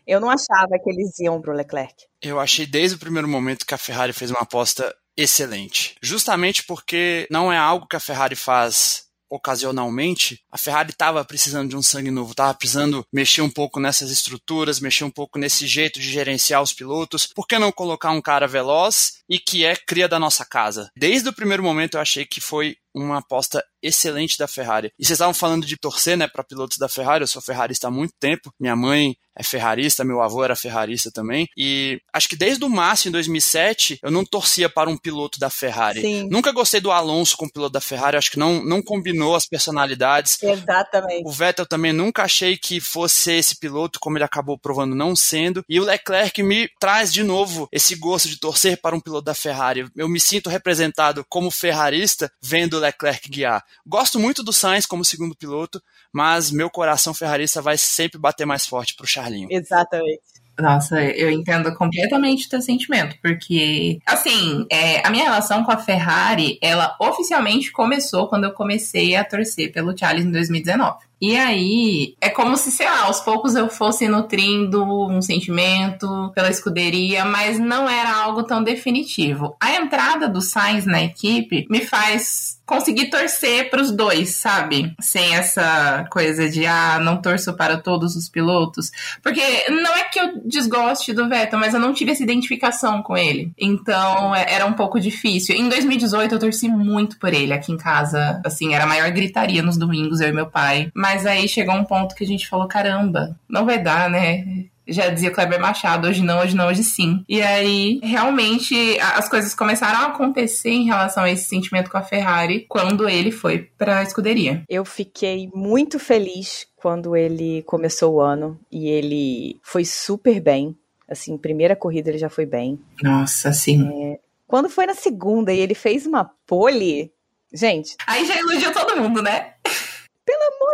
Eu não achava que eles iam pro Leclerc. Eu achei desde o primeiro momento que a Ferrari fez uma aposta excelente. Justamente porque não é algo que a Ferrari faz ocasionalmente, a Ferrari estava precisando de um sangue novo, estava precisando mexer um pouco nessas estruturas, mexer um pouco nesse jeito de gerenciar os pilotos. Por que não colocar um cara veloz e que é cria da nossa casa? Desde o primeiro momento eu achei que foi uma aposta excelente da Ferrari. E vocês estavam falando de torcer, né, para pilotos da Ferrari. Eu sou ferrarista há muito tempo. Minha mãe é ferrarista, meu avô era ferrarista também. E acho que desde o Massa em 2007, eu não torcia para um piloto da Ferrari. Sim. Nunca gostei do Alonso como piloto da Ferrari, acho que não, não combinou as personalidades. Exatamente. O Vettel também nunca achei que fosse esse piloto, como ele acabou provando não sendo. E o Leclerc me traz de novo esse gosto de torcer para um piloto da Ferrari. Eu me sinto representado como ferrarista vendo o Leclerc guiar. Gosto muito do Sainz como segundo piloto, mas meu coração ferrarista vai sempre bater mais forte pro Charlinho. Exatamente. Nossa, eu entendo completamente o teu sentimento, porque, assim, é, a minha relação com a Ferrari, ela oficialmente começou quando eu comecei a torcer pelo Charles em 2019. E aí, é como se, sei lá, aos poucos eu fosse nutrindo um sentimento pela escuderia, mas não era algo tão definitivo. A entrada do Sainz na equipe me faz conseguir torcer para os dois, sabe? Sem essa coisa de ah, não torço para todos os pilotos, porque não é que eu desgoste do Vettel, mas eu não tive essa identificação com ele. Então, é, era um pouco difícil. Em 2018 eu torci muito por ele aqui em casa, assim, era a maior gritaria nos domingos eu e meu pai. Mas aí chegou um ponto que a gente falou, caramba, não vai dar, né? já dizia Kleber Machado, hoje não, hoje não, hoje sim. E aí, realmente, as coisas começaram a acontecer em relação a esse sentimento com a Ferrari quando ele foi para a escuderia. Eu fiquei muito feliz quando ele começou o ano e ele foi super bem. Assim, primeira corrida ele já foi bem. Nossa, sim. É, quando foi na segunda e ele fez uma pole, gente. Aí já iludiu todo mundo, né?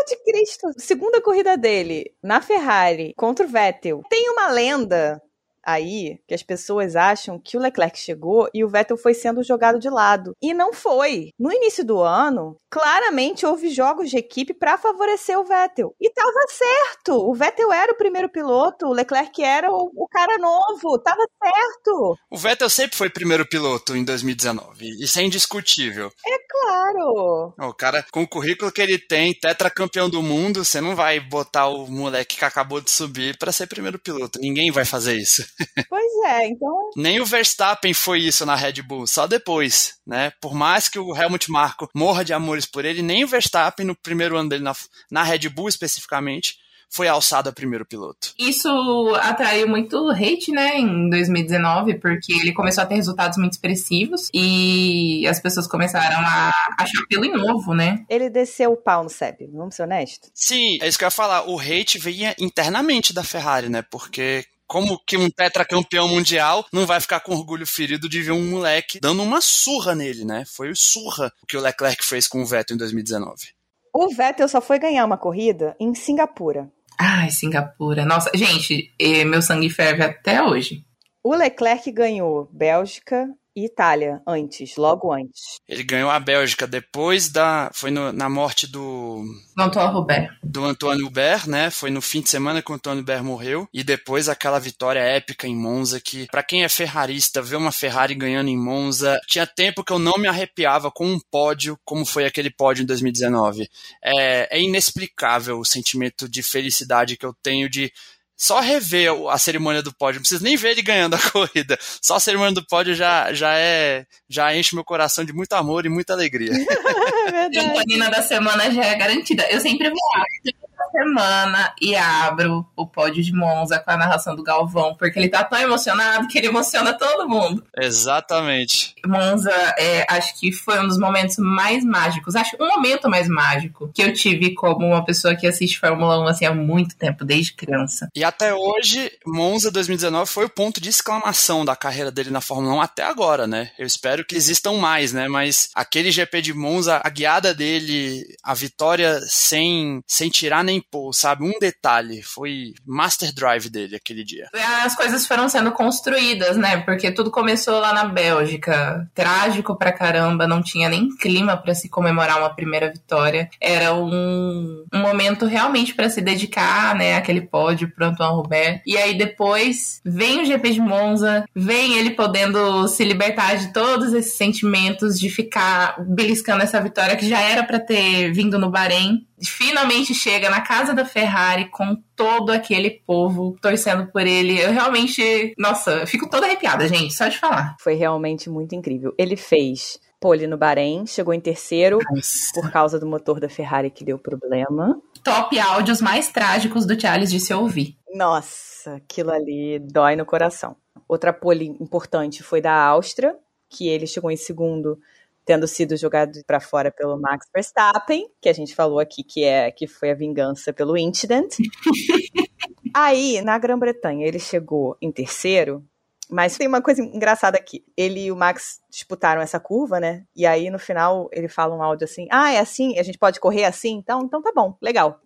De Cristo. Segunda corrida dele na Ferrari contra o Vettel. Tem uma lenda aí que as pessoas acham que o Leclerc chegou e o Vettel foi sendo jogado de lado. E não foi. No início do ano, claramente houve jogos de equipe para favorecer o Vettel. E tava certo. O Vettel era o primeiro piloto, o Leclerc era o, o cara novo. Tava certo. O Vettel sempre foi primeiro piloto em 2019. Isso é indiscutível. É claro. O cara, com o currículo que ele tem, tetracampeão do mundo, você não vai botar o moleque que acabou de subir para ser primeiro piloto. Ninguém vai fazer isso. Pois é, então. Nem o Verstappen foi isso na Red Bull, só depois, né? Por mais que o Helmut Marko morra de amores por ele, nem o Verstappen, no primeiro ano dele na, na Red Bull especificamente, foi alçado a primeiro piloto. Isso atraiu muito hate, né, em 2019, porque ele começou a ter resultados muito expressivos e as pessoas começaram a achar pelo novo, né? Ele desceu o pau no Seb, vamos ser honestos? Sim, é isso que eu ia falar. O hate vinha internamente da Ferrari, né? Porque como que um tetracampeão mundial não vai ficar com orgulho ferido de ver um moleque dando uma surra nele, né? Foi o surra que o Leclerc fez com o Vettel em 2019. O Vettel só foi ganhar uma corrida em Singapura. Ai, Singapura. Nossa, gente, meu sangue ferve até hoje. O Leclerc ganhou Bélgica, e Itália antes, logo antes. Ele ganhou a Bélgica depois da. Foi no, na morte do. Antoine Robert. Do Antônio Hubert, né? Foi no fim de semana que o Antônio Hubert morreu. E depois aquela vitória épica em Monza, que, para quem é ferrarista, ver uma Ferrari ganhando em Monza. Tinha tempo que eu não me arrepiava com um pódio, como foi aquele pódio em 2019. É, é inexplicável o sentimento de felicidade que eu tenho de só rever a cerimônia do pódio, não precisa nem ver ele ganhando a corrida. Só a cerimônia do pódio já, já é já enche meu coração de muito amor e muita alegria. é a da semana já é garantida. Eu sempre vou lá semana e abro o pódio de Monza com a narração do Galvão, porque ele tá tão emocionado que ele emociona todo mundo. Exatamente. Monza, é, acho que foi um dos momentos mais mágicos, acho um momento mais mágico que eu tive como uma pessoa que assiste Fórmula 1 assim, há muito tempo, desde criança. E até hoje, Monza 2019 foi o ponto de exclamação da carreira dele na Fórmula 1 até agora, né? Eu espero que existam mais, né? Mas aquele GP de Monza, a guiada dele, a vitória sem, sem tirar nem pôr, sabe? Um detalhe. Foi Master Drive dele aquele dia. As coisas foram sendo construídas, né? Porque tudo começou lá na Bélgica. Trágico pra caramba, não tinha nem clima para se comemorar uma primeira vitória. Era um, um momento realmente para se dedicar, né? Aquele pódio pro Antoine Robert. E aí depois vem o GP de Monza, vem ele podendo se libertar de todos esses sentimentos de ficar beliscando essa vitória que já era para ter vindo no Bahrein finalmente chega na casa da Ferrari com todo aquele povo torcendo por ele. Eu realmente, nossa, eu fico toda arrepiada, gente, só de falar. Foi realmente muito incrível. Ele fez pole no Bahrein, chegou em terceiro nossa. por causa do motor da Ferrari que deu problema. Top áudios mais trágicos do Charles de se ouvir. Nossa, aquilo ali dói no coração. Outra pole importante foi da Áustria, que ele chegou em segundo tendo sido jogado para fora pelo Max Verstappen, que a gente falou aqui que é que foi a vingança pelo incident. Aí, na Grã-Bretanha, ele chegou em terceiro, mas tem uma coisa engraçada aqui. Ele e o Max disputaram essa curva, né? E aí no final ele fala um áudio assim: "Ah, é assim, a gente pode correr assim, então, então tá bom, legal.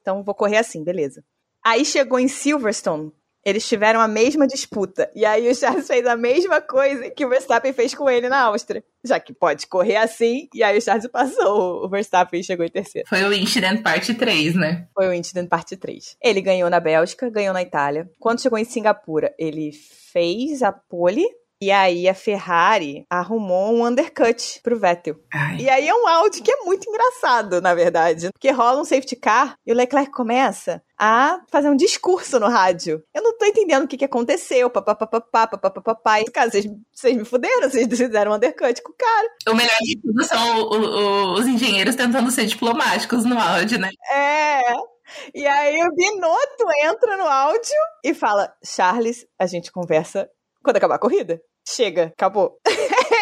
Então vou correr assim, beleza." Aí chegou em Silverstone, eles tiveram a mesma disputa. E aí o Charles fez a mesma coisa que o Verstappen fez com ele na Áustria. Já que pode correr assim, e aí o Charles passou o Verstappen e chegou em terceiro. Foi o Incident Parte 3, né? Foi o Incident Parte 3. Ele ganhou na Bélgica, ganhou na Itália. Quando chegou em Singapura, ele fez a pole e aí a Ferrari arrumou um undercut pro Vettel. Ai. E aí é um áudio que é muito engraçado, na verdade. Porque rola um safety car e o Leclerc começa a fazer um discurso no rádio. Eu não tô entendendo o que, que aconteceu. Papapá, papapá. Cara, vocês, vocês me fuderam, vocês fizeram um undercut com o cara. O melhor de tudo são o, o, os engenheiros tentando ser diplomáticos no áudio, né? É. E aí o Binotto entra no áudio e fala: Charles, a gente conversa quando acabar a corrida chega, acabou.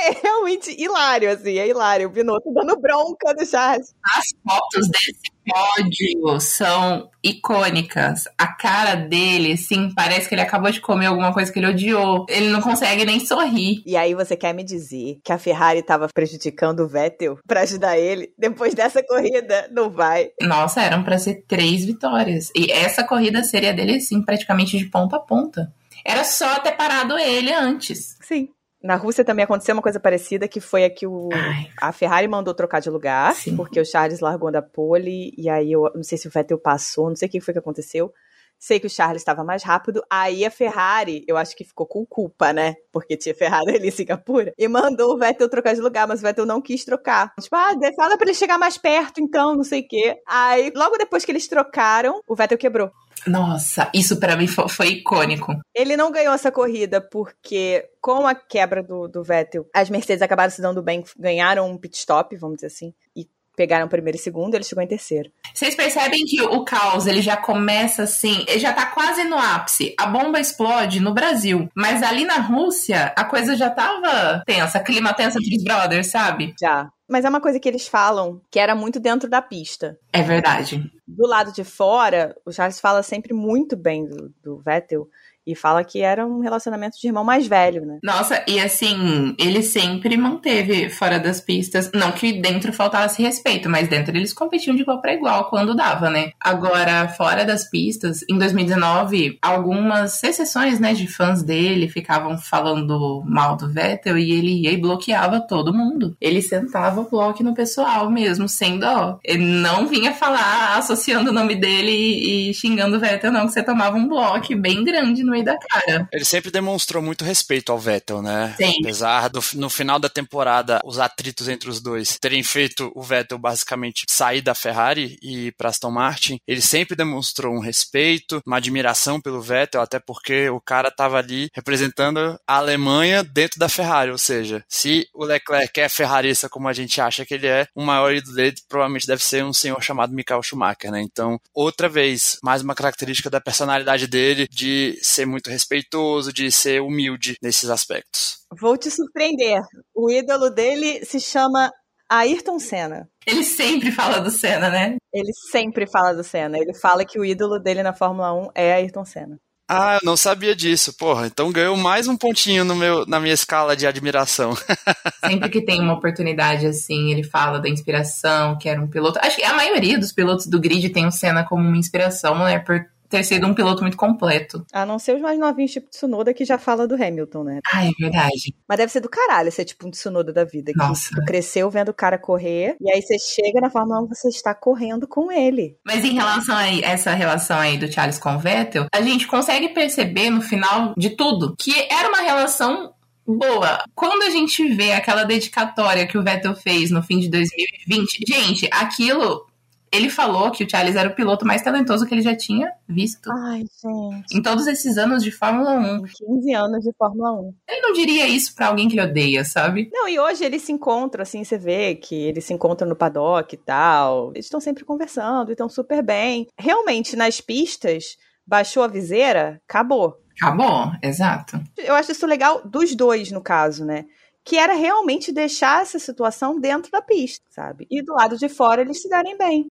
é realmente hilário, assim, é hilário. O Binotto dando bronca do Charles. As fotos desse pódio são icônicas. A cara dele, sim, parece que ele acabou de comer alguma coisa que ele odiou. Ele não consegue nem sorrir. E aí você quer me dizer que a Ferrari estava prejudicando o Vettel para ajudar ele depois dessa corrida? Não vai. Nossa, eram para ser três vitórias. E essa corrida seria dele, sim, praticamente de ponta a ponta. Era só ter parado ele antes. Sim. Na Rússia também aconteceu uma coisa parecida, que foi a que o, Ai. a Ferrari mandou trocar de lugar, Sim. porque o Charles largou da pole, e aí eu não sei se o Vettel passou, não sei o que foi que aconteceu. Sei que o Charles estava mais rápido, aí a Ferrari, eu acho que ficou com culpa, né? Porque tinha Ferrari ali em Singapura, e mandou o Vettel trocar de lugar, mas o Vettel não quis trocar. Tipo, ah, fala pra ele chegar mais perto, então, não sei o quê. Aí, logo depois que eles trocaram, o Vettel quebrou. Nossa, isso pra mim fo- foi, icônico. Ele não ganhou essa corrida porque, com a quebra do, do Vettel, as Mercedes acabaram se dando bem, ganharam um pit stop, vamos dizer assim, e pegaram primeiro e segundo, ele chegou em terceiro. Vocês percebem que o caos ele já começa assim, ele já tá quase no ápice. A bomba explode no Brasil, mas ali na Rússia a coisa já tava tensa, clima tenso entre os brothers, sabe? Já. Mas é uma coisa que eles falam que era muito dentro da pista. É verdade. Do lado de fora, o Charles fala sempre muito bem do, do Vettel e fala que era um relacionamento de irmão mais velho, né? Nossa, e assim, ele sempre manteve fora das pistas. Não que dentro faltasse respeito, mas dentro eles competiam de igual para igual quando dava, né? Agora, fora das pistas, em 2019, algumas exceções, né, de fãs dele ficavam falando mal do Vettel e ele ia e bloqueava todo mundo. Ele sentava o bloco no pessoal mesmo, sem dó. Ele não vinha falar associando o nome dele e, e xingando o Vettel, não, que você tomava um bloco bem grande no meio da cara. Ele sempre demonstrou muito respeito ao Vettel, né? Sim. Apesar do no final da temporada os atritos entre os dois terem feito o Vettel basicamente sair da Ferrari e ir para Aston Martin, ele sempre demonstrou um respeito, uma admiração pelo Vettel, até porque o cara estava ali representando a Alemanha dentro da Ferrari, ou seja, se o Leclerc é ferrarista como a gente acha que ele é, o maior ídolo dele provavelmente deve ser um senhor chamado Michael Schumacher, né? Então, outra vez, mais uma característica da personalidade dele de ser muito respeitoso, de ser humilde nesses aspectos. Vou te surpreender. O ídolo dele se chama Ayrton Senna. Ele sempre fala do Senna, né? Ele sempre fala do Senna. Ele fala que o ídolo dele na Fórmula 1 é Ayrton Senna. Ah, eu não sabia disso, porra. Então ganhou mais um pontinho no meu, na minha escala de admiração. Sempre que tem uma oportunidade assim, ele fala da inspiração, que era um piloto. Acho que a maioria dos pilotos do grid tem o Senna como uma inspiração, né? Por ter sido um piloto muito completo. A não ser os mais novinhos, tipo Tsunoda, que já fala do Hamilton, né? Ah, é verdade. Mas deve ser do caralho ser tipo um Tsunoda da vida. Que Nossa. tu cresceu vendo o cara correr, e aí você chega na Fórmula 1 você está correndo com ele. Mas em relação a essa relação aí do Charles com o Vettel, a gente consegue perceber no final de tudo que era uma relação boa. Quando a gente vê aquela dedicatória que o Vettel fez no fim de 2020, gente, aquilo ele falou que o Charles era o piloto mais talentoso que ele já tinha visto Ai, gente. em todos esses anos de Fórmula 1. Em 15 anos de Fórmula 1. Ele não diria isso pra alguém que ele odeia, sabe? Não, e hoje eles se encontram, assim, você vê que eles se encontram no paddock e tal. Eles estão sempre conversando e estão super bem. Realmente, nas pistas, baixou a viseira, acabou. Acabou, exato. Eu acho isso legal dos dois, no caso, né? Que era realmente deixar essa situação dentro da pista, sabe? E do lado de fora eles se darem bem.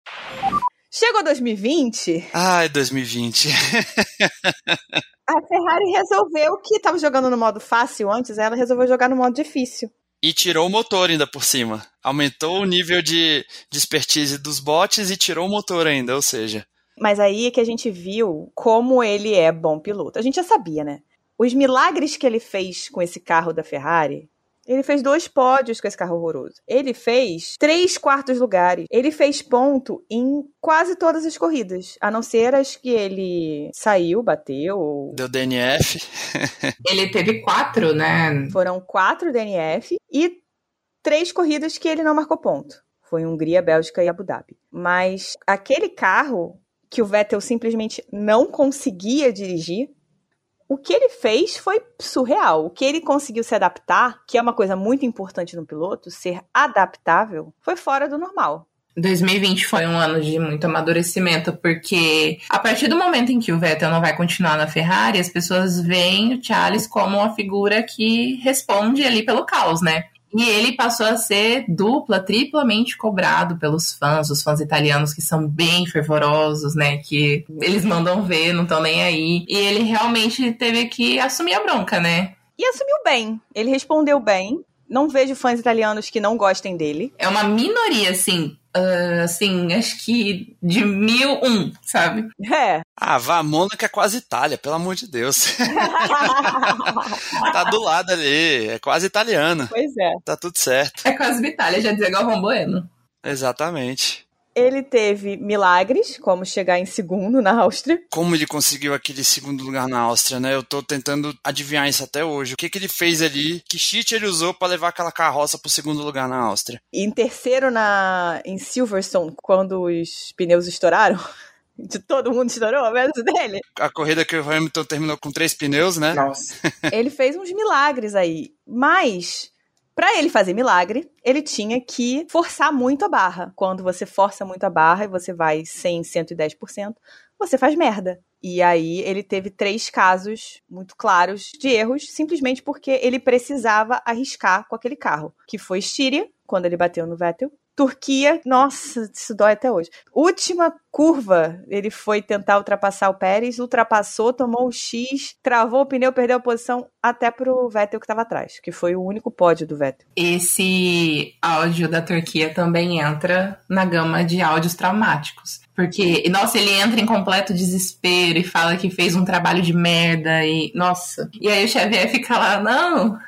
Chegou 2020, Ai, 2020. a Ferrari resolveu que estava jogando no modo fácil antes, ela resolveu jogar no modo difícil. E tirou o motor ainda por cima. Aumentou o nível de, de expertise dos bots e tirou o motor ainda, ou seja. Mas aí é que a gente viu como ele é bom piloto. A gente já sabia, né? Os milagres que ele fez com esse carro da Ferrari. Ele fez dois pódios com esse carro horroroso. Ele fez três quartos lugares. Ele fez ponto em quase todas as corridas. A não ser as que ele saiu, bateu. ou- Deu DNF. Ele teve quatro, né? Foram quatro DNF e três corridas que ele não marcou ponto. Foi Hungria, Bélgica e Abu Dhabi. Mas aquele carro que o Vettel simplesmente não conseguia dirigir, o que ele fez foi surreal. O que ele conseguiu se adaptar, que é uma coisa muito importante no piloto, ser adaptável, foi fora do normal. 2020 foi um ano de muito amadurecimento, porque a partir do momento em que o Vettel não vai continuar na Ferrari, as pessoas veem o Charles como uma figura que responde ali pelo caos, né? E ele passou a ser dupla, triplamente cobrado pelos fãs, os fãs italianos que são bem fervorosos, né? Que eles mandam ver, não estão nem aí. E ele realmente teve que assumir a bronca, né? E assumiu bem. Ele respondeu bem. Não vejo fãs italianos que não gostem dele. É uma minoria, assim, uh, assim, acho que de mil um, sabe? É. Ah, vá, a Mônaco é quase Itália, pelo amor de Deus. tá do lado ali, é quase italiana. Pois é. Tá tudo certo. É quase Itália, já dizia Galvão Bueno. Exatamente. Ele teve milagres, como chegar em segundo na Áustria. Como ele conseguiu aquele segundo lugar na Áustria, né? Eu tô tentando adivinhar isso até hoje. O que, que ele fez ali? Que cheat ele usou para levar aquela carroça pro segundo lugar na Áustria? E em terceiro na, em Silverstone, quando os pneus estouraram. De todo mundo estourou, menos dele. A corrida que o Hamilton terminou com três pneus, né? Nossa. ele fez uns milagres aí. Mas para ele fazer milagre, ele tinha que forçar muito a barra. Quando você força muito a barra e você vai 100, 110%, você faz merda. E aí ele teve três casos muito claros de erros, simplesmente porque ele precisava arriscar com aquele carro, que foi Estíria, quando ele bateu no Vettel, Turquia, nossa, isso dói até hoje. Última curva, ele foi tentar ultrapassar o Pérez, ultrapassou, tomou o X, travou o pneu, perdeu a posição até pro Vettel que estava atrás, que foi o único pódio do Vettel. Esse áudio da Turquia também entra na gama de áudios traumáticos. Porque, nossa, ele entra em completo desespero e fala que fez um trabalho de merda e, nossa. E aí o Xavier fica lá, não,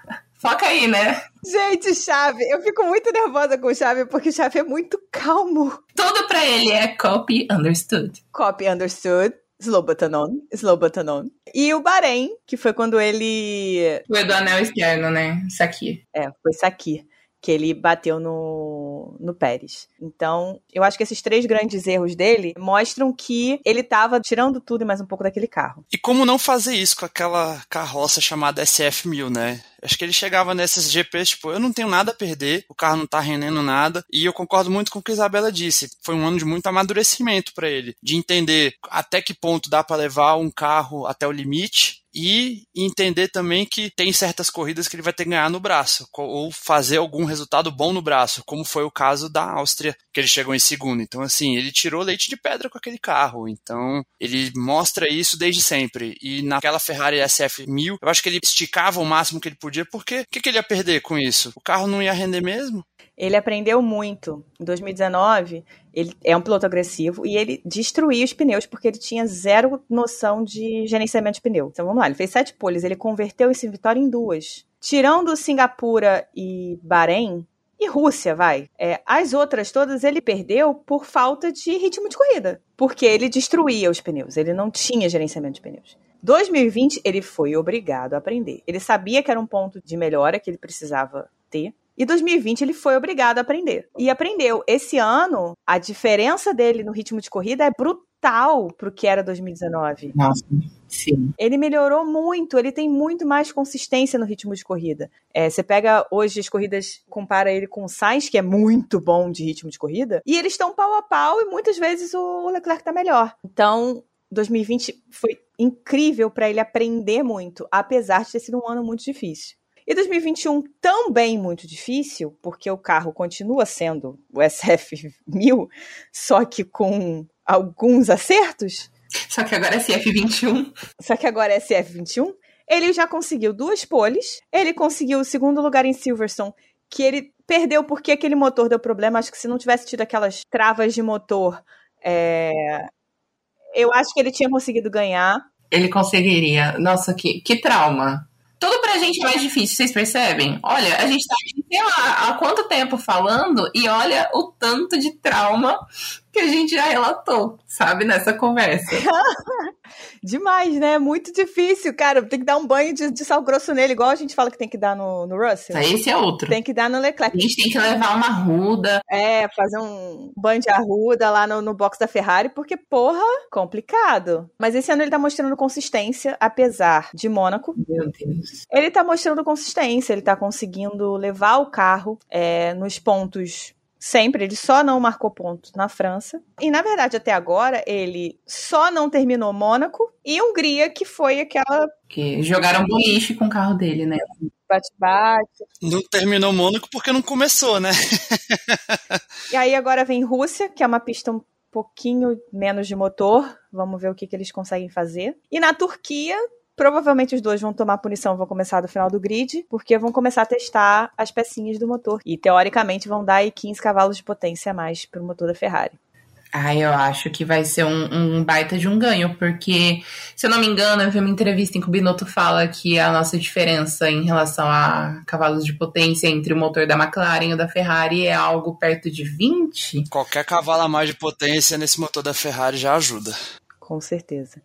foca aí, né? Gente, Chave, eu fico muito nervosa com o Chave porque o Chave é muito calmo. Tudo pra ele é copy understood. Copy understood. Slow button on, slow button on. E o Bahrein, que foi quando ele. Foi do anel externo, né? Isso aqui. É, foi isso aqui que ele bateu no, no Pérez. Então, eu acho que esses três grandes erros dele mostram que ele estava tirando tudo e mais um pouco daquele carro. E como não fazer isso com aquela carroça chamada SF1000, né? Acho que ele chegava nesses GPs, tipo, eu não tenho nada a perder, o carro não tá rendendo nada, e eu concordo muito com o que a Isabela disse. Foi um ano de muito amadurecimento para ele, de entender até que ponto dá para levar um carro até o limite e entender também que tem certas corridas que ele vai ter que ganhar no braço, ou fazer algum resultado bom no braço, como foi o caso da Áustria, que ele chegou em segundo. Então, assim, ele tirou leite de pedra com aquele carro. Então, ele mostra isso desde sempre. E naquela Ferrari SF1000, eu acho que ele esticava o máximo que ele podia, porque o que, que ele ia perder com isso? O carro não ia render mesmo? Ele aprendeu muito. Em 2019, ele é um piloto agressivo e ele destruía os pneus porque ele tinha zero noção de gerenciamento de pneu. Então vamos lá, ele fez sete poles, ele converteu esse vitória em duas. Tirando Singapura e Bahrein, e Rússia, vai. É, as outras todas ele perdeu por falta de ritmo de corrida. Porque ele destruía os pneus, ele não tinha gerenciamento de pneus. 2020, ele foi obrigado a aprender. Ele sabia que era um ponto de melhora que ele precisava ter. E 2020 ele foi obrigado a aprender. E aprendeu. Esse ano, a diferença dele no ritmo de corrida é brutal pro que era 2019. Nossa, sim. Ele melhorou muito, ele tem muito mais consistência no ritmo de corrida. É, você pega hoje as corridas, compara ele com o Sainz, que é muito bom de ritmo de corrida, e eles estão pau a pau e muitas vezes o Leclerc tá melhor. Então, 2020 foi incrível para ele aprender muito, apesar de ter sido um ano muito difícil. E 2021 também muito difícil, porque o carro continua sendo o SF1000, só que com alguns acertos. Só que agora é SF21. Só que agora é SF21. Ele já conseguiu duas poles. Ele conseguiu o segundo lugar em Silverstone, que ele perdeu porque aquele motor deu problema. Acho que se não tivesse tido aquelas travas de motor, é... eu acho que ele tinha conseguido ganhar. Ele conseguiria. Nossa, que, que trauma. Tudo pra gente é mais difícil, vocês percebem? Olha, a gente tá sei lá, há quanto tempo falando e olha o tanto de trauma que a gente já relatou, sabe, nessa conversa. Demais, né? Muito difícil, cara. Tem que dar um banho de, de, sal grosso nele, igual a gente fala que tem que dar no, no Russell. Esse é outro. Tem que dar no Leclerc. A gente tem que levar uma ruda. É, fazer um banho de arruda lá no, no box da Ferrari, porque, porra, complicado. Mas esse ano ele tá mostrando consistência, apesar de Mônaco. Meu Deus. Ele tá mostrando consistência, ele tá conseguindo levar o carro é, nos pontos Sempre, ele só não marcou pontos na França. E, na verdade, até agora, ele só não terminou Mônaco e Hungria, que foi aquela. Que jogaram boliche com o carro dele, né? Bate-bate. Não terminou Mônaco porque não começou, né? e aí agora vem Rússia, que é uma pista um pouquinho menos de motor. Vamos ver o que, que eles conseguem fazer. E na Turquia, Provavelmente os dois vão tomar punição, vão começar do final do grid, porque vão começar a testar as pecinhas do motor. E teoricamente vão dar aí 15 cavalos de potência a mais pro motor da Ferrari. Ah, eu acho que vai ser um, um, baita de um ganho, porque, se eu não me engano, eu vi uma entrevista em que o Binotto fala que a nossa diferença em relação a cavalos de potência entre o motor da McLaren e o da Ferrari é algo perto de 20. Qualquer cavalo a mais de potência nesse motor da Ferrari já ajuda. Com certeza.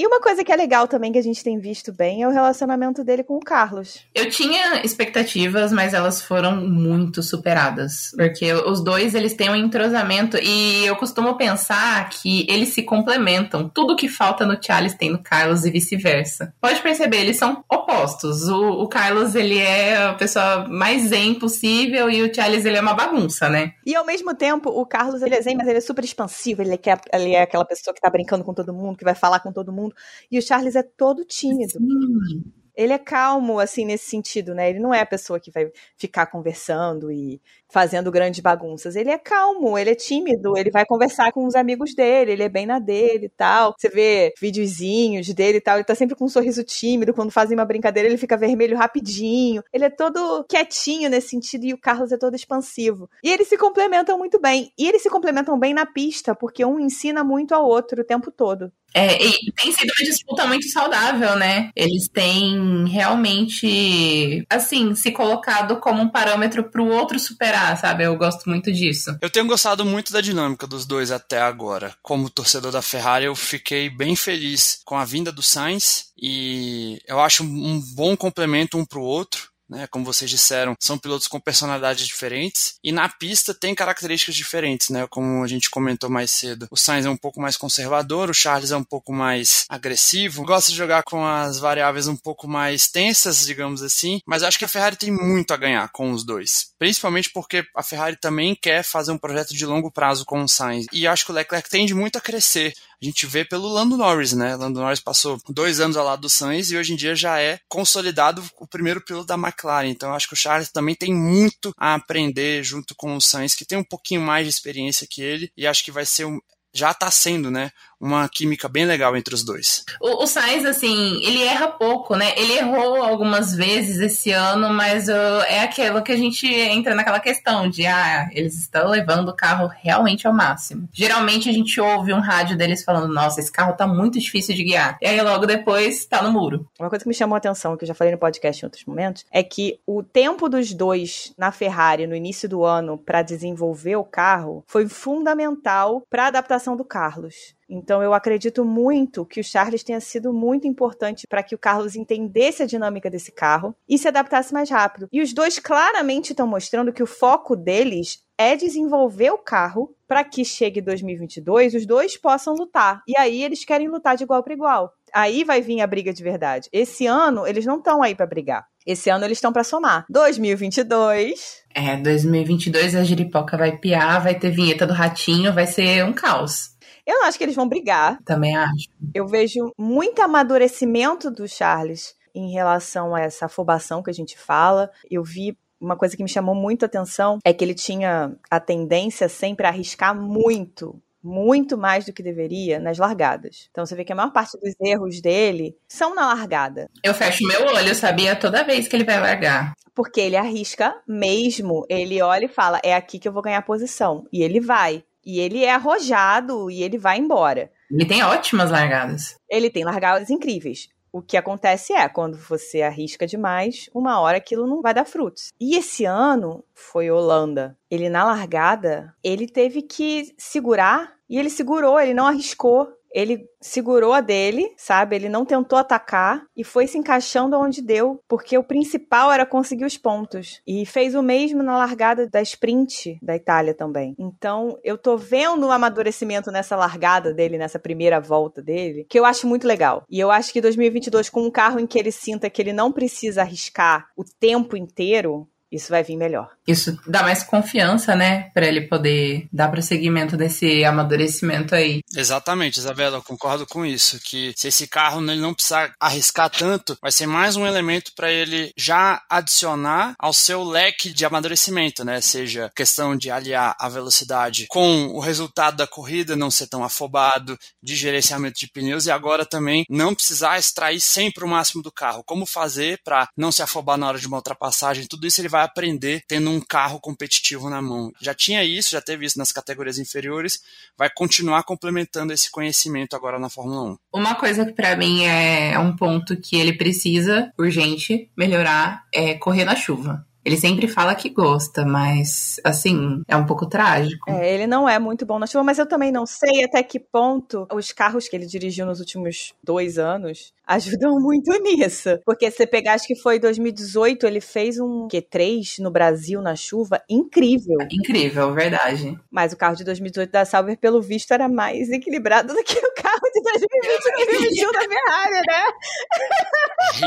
E uma coisa que é legal também que a gente tem visto bem é o relacionamento dele com o Carlos. Eu tinha expectativas, mas elas foram muito superadas. Porque os dois, eles têm um entrosamento e eu costumo pensar que eles se complementam. Tudo que falta no Charles tem no Carlos e vice-versa. Pode perceber, eles são opostos. O, o, Carlos, ele é a pessoa mais zen possível e o Charles, ele é uma bagunça, né? E ao mesmo tempo, o Carlos, ele é zen, mas ele é super expansivo. Ele é, ele é aquela pessoa que tá brincando com todo mundo, que vai falar com todo mundo mundo. E o Charles é todo tímido. Sim. Ele é calmo, assim, nesse sentido, né? Ele não é a pessoa que vai ficar conversando e fazendo grandes bagunças. Ele é calmo, ele é tímido, ele vai conversar com os amigos dele, ele é bem na dele e tal. Você vê videozinhos dele e tal, ele tá sempre com um sorriso tímido. Quando fazem uma brincadeira, ele fica vermelho rapidinho. Ele é todo quietinho nesse sentido e o Carlos é todo expansivo. E eles se complementam muito bem. E eles se complementam bem na pista, porque um ensina muito ao outro o tempo todo. É, tem sido uma disputa muito saudável, né? Eles têm realmente, assim, se colocado como um parâmetro para o outro superar, sabe? Eu gosto muito disso. Eu tenho gostado muito da dinâmica dos dois até agora. Como torcedor da Ferrari, eu fiquei bem feliz com a vinda do Sainz e eu acho um bom complemento um para o outro né? Como vocês disseram, são pilotos com personalidades diferentes e na pista tem características diferentes, né? Como a gente comentou mais cedo. O Sainz é um pouco mais conservador, o Charles é um pouco mais agressivo, gosta de jogar com as variáveis um pouco mais tensas, digamos assim, mas acho que a Ferrari tem muito a ganhar com os dois, principalmente porque a Ferrari também quer fazer um projeto de longo prazo com o Sainz e acho que o Leclerc tende muito a crescer a gente vê pelo Lando Norris, né? Lando Norris passou dois anos ao lado do Sainz e hoje em dia já é consolidado o primeiro piloto da McLaren. Então acho que o Charles também tem muito a aprender junto com o Sainz, que tem um pouquinho mais de experiência que ele, e acho que vai ser um, já está sendo, né, uma química bem legal entre os dois. O, o Sainz, assim, ele erra pouco, né? Ele errou algumas vezes esse ano, mas uh, é aquilo que a gente entra naquela questão de, ah, eles estão levando o carro realmente ao máximo. Geralmente a gente ouve um rádio deles falando, nossa, esse carro tá muito difícil de guiar. E aí logo depois tá no muro. Uma coisa que me chamou a atenção, que eu já falei no podcast em outros momentos, é que o tempo dos dois na Ferrari no início do ano para desenvolver o carro foi fundamental para a adaptação do Carlos. Então eu acredito muito que o Charles tenha sido muito importante para que o Carlos entendesse a dinâmica desse carro e se adaptasse mais rápido. E os dois claramente estão mostrando que o foco deles é desenvolver o carro para que chegue 2022 os dois possam lutar. E aí eles querem lutar de igual para igual. Aí vai vir a briga de verdade. Esse ano eles não estão aí para brigar. Esse ano eles estão para somar. 2022. É, 2022 a giripoca vai piar, vai ter vinheta do ratinho, vai ser um caos. Eu não acho que eles vão brigar. Também acho. Eu vejo muito amadurecimento do Charles em relação a essa afobação que a gente fala. Eu vi uma coisa que me chamou muito a atenção é que ele tinha a tendência sempre a arriscar muito, muito mais do que deveria nas largadas. Então você vê que a maior parte dos erros dele são na largada. Eu fecho meu olho, eu sabia toda vez que ele vai largar. Porque ele arrisca mesmo. Ele olha e fala: é aqui que eu vou ganhar posição. E ele vai. E ele é arrojado e ele vai embora. Ele tem ótimas largadas. Ele tem largadas incríveis. O que acontece é, quando você arrisca demais, uma hora aquilo não vai dar frutos. E esse ano foi Holanda. Ele na largada, ele teve que segurar e ele segurou, ele não arriscou ele segurou a dele, sabe? Ele não tentou atacar e foi se encaixando onde deu, porque o principal era conseguir os pontos. E fez o mesmo na largada da sprint da Itália também. Então, eu tô vendo um amadurecimento nessa largada dele, nessa primeira volta dele, que eu acho muito legal. E eu acho que 2022 com um carro em que ele sinta que ele não precisa arriscar o tempo inteiro, isso vai vir melhor. Isso dá mais confiança, né, para ele poder dar prosseguimento desse amadurecimento aí. Exatamente, Isabela, eu concordo com isso, que se esse carro ele não precisar arriscar tanto, vai ser mais um elemento para ele já adicionar ao seu leque de amadurecimento, né? Seja questão de aliar a velocidade com o resultado da corrida não ser tão afobado, de gerenciamento de pneus e agora também não precisar extrair sempre o máximo do carro. Como fazer para não se afobar na hora de uma ultrapassagem? Tudo isso ele vai aprender tendo um carro competitivo na mão. Já tinha isso, já teve isso nas categorias inferiores, vai continuar complementando esse conhecimento agora na Fórmula 1. Uma coisa que para mim é um ponto que ele precisa urgente melhorar é correr na chuva. Ele sempre fala que gosta, mas assim, é um pouco trágico. É, ele não é muito bom na chuva, mas eu também não sei até que ponto os carros que ele dirigiu nos últimos dois anos ajudam muito nisso. Porque se você pegar, acho que foi 2018, ele fez um Q3 no Brasil na chuva incrível. Incrível, verdade. Mas o carro de 2018 da Sauber, pelo visto, era mais equilibrado do que o carro de 2020 e 2021 da Ferrari, né?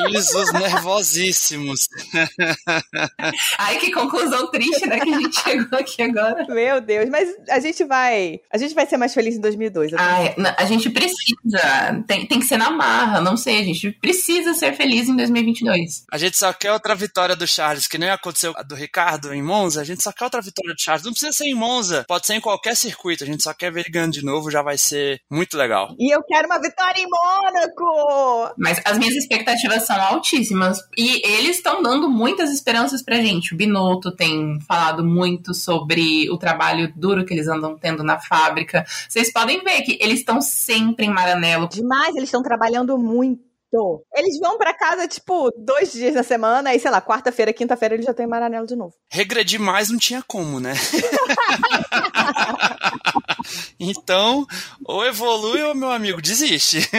Risos nervosíssimos. Ai, que conclusão triste, né, que a gente chegou aqui agora. Meu Deus, mas a gente vai, a gente vai ser mais feliz em 2002. Ai, a gente precisa, tem, tem que ser na marra, não sei, a gente precisa ser feliz em 2022. A gente só quer outra vitória do Charles, que nem aconteceu a do Ricardo em Monza, a gente só quer outra vitória do Charles. Não precisa ser em Monza, pode ser em qualquer circuito, a gente só quer ver ele ganhando de novo, já vai ser muito legal. E eu quero uma vitória em Mônaco! Mas as minhas expectativas são altíssimas e eles estão dando muitas esperanças pra gente. O Binotto tem falado muito sobre o trabalho duro que eles andam tendo na fábrica. Vocês podem ver que eles estão sempre em Maranello. Demais, eles estão trabalhando muito. Eles vão para casa, tipo, dois dias na semana, aí, sei lá, quarta-feira, quinta-feira eles já estão em Maranello de novo. Regredir mais não tinha como, né? então, ou evolui ou, meu amigo, desiste.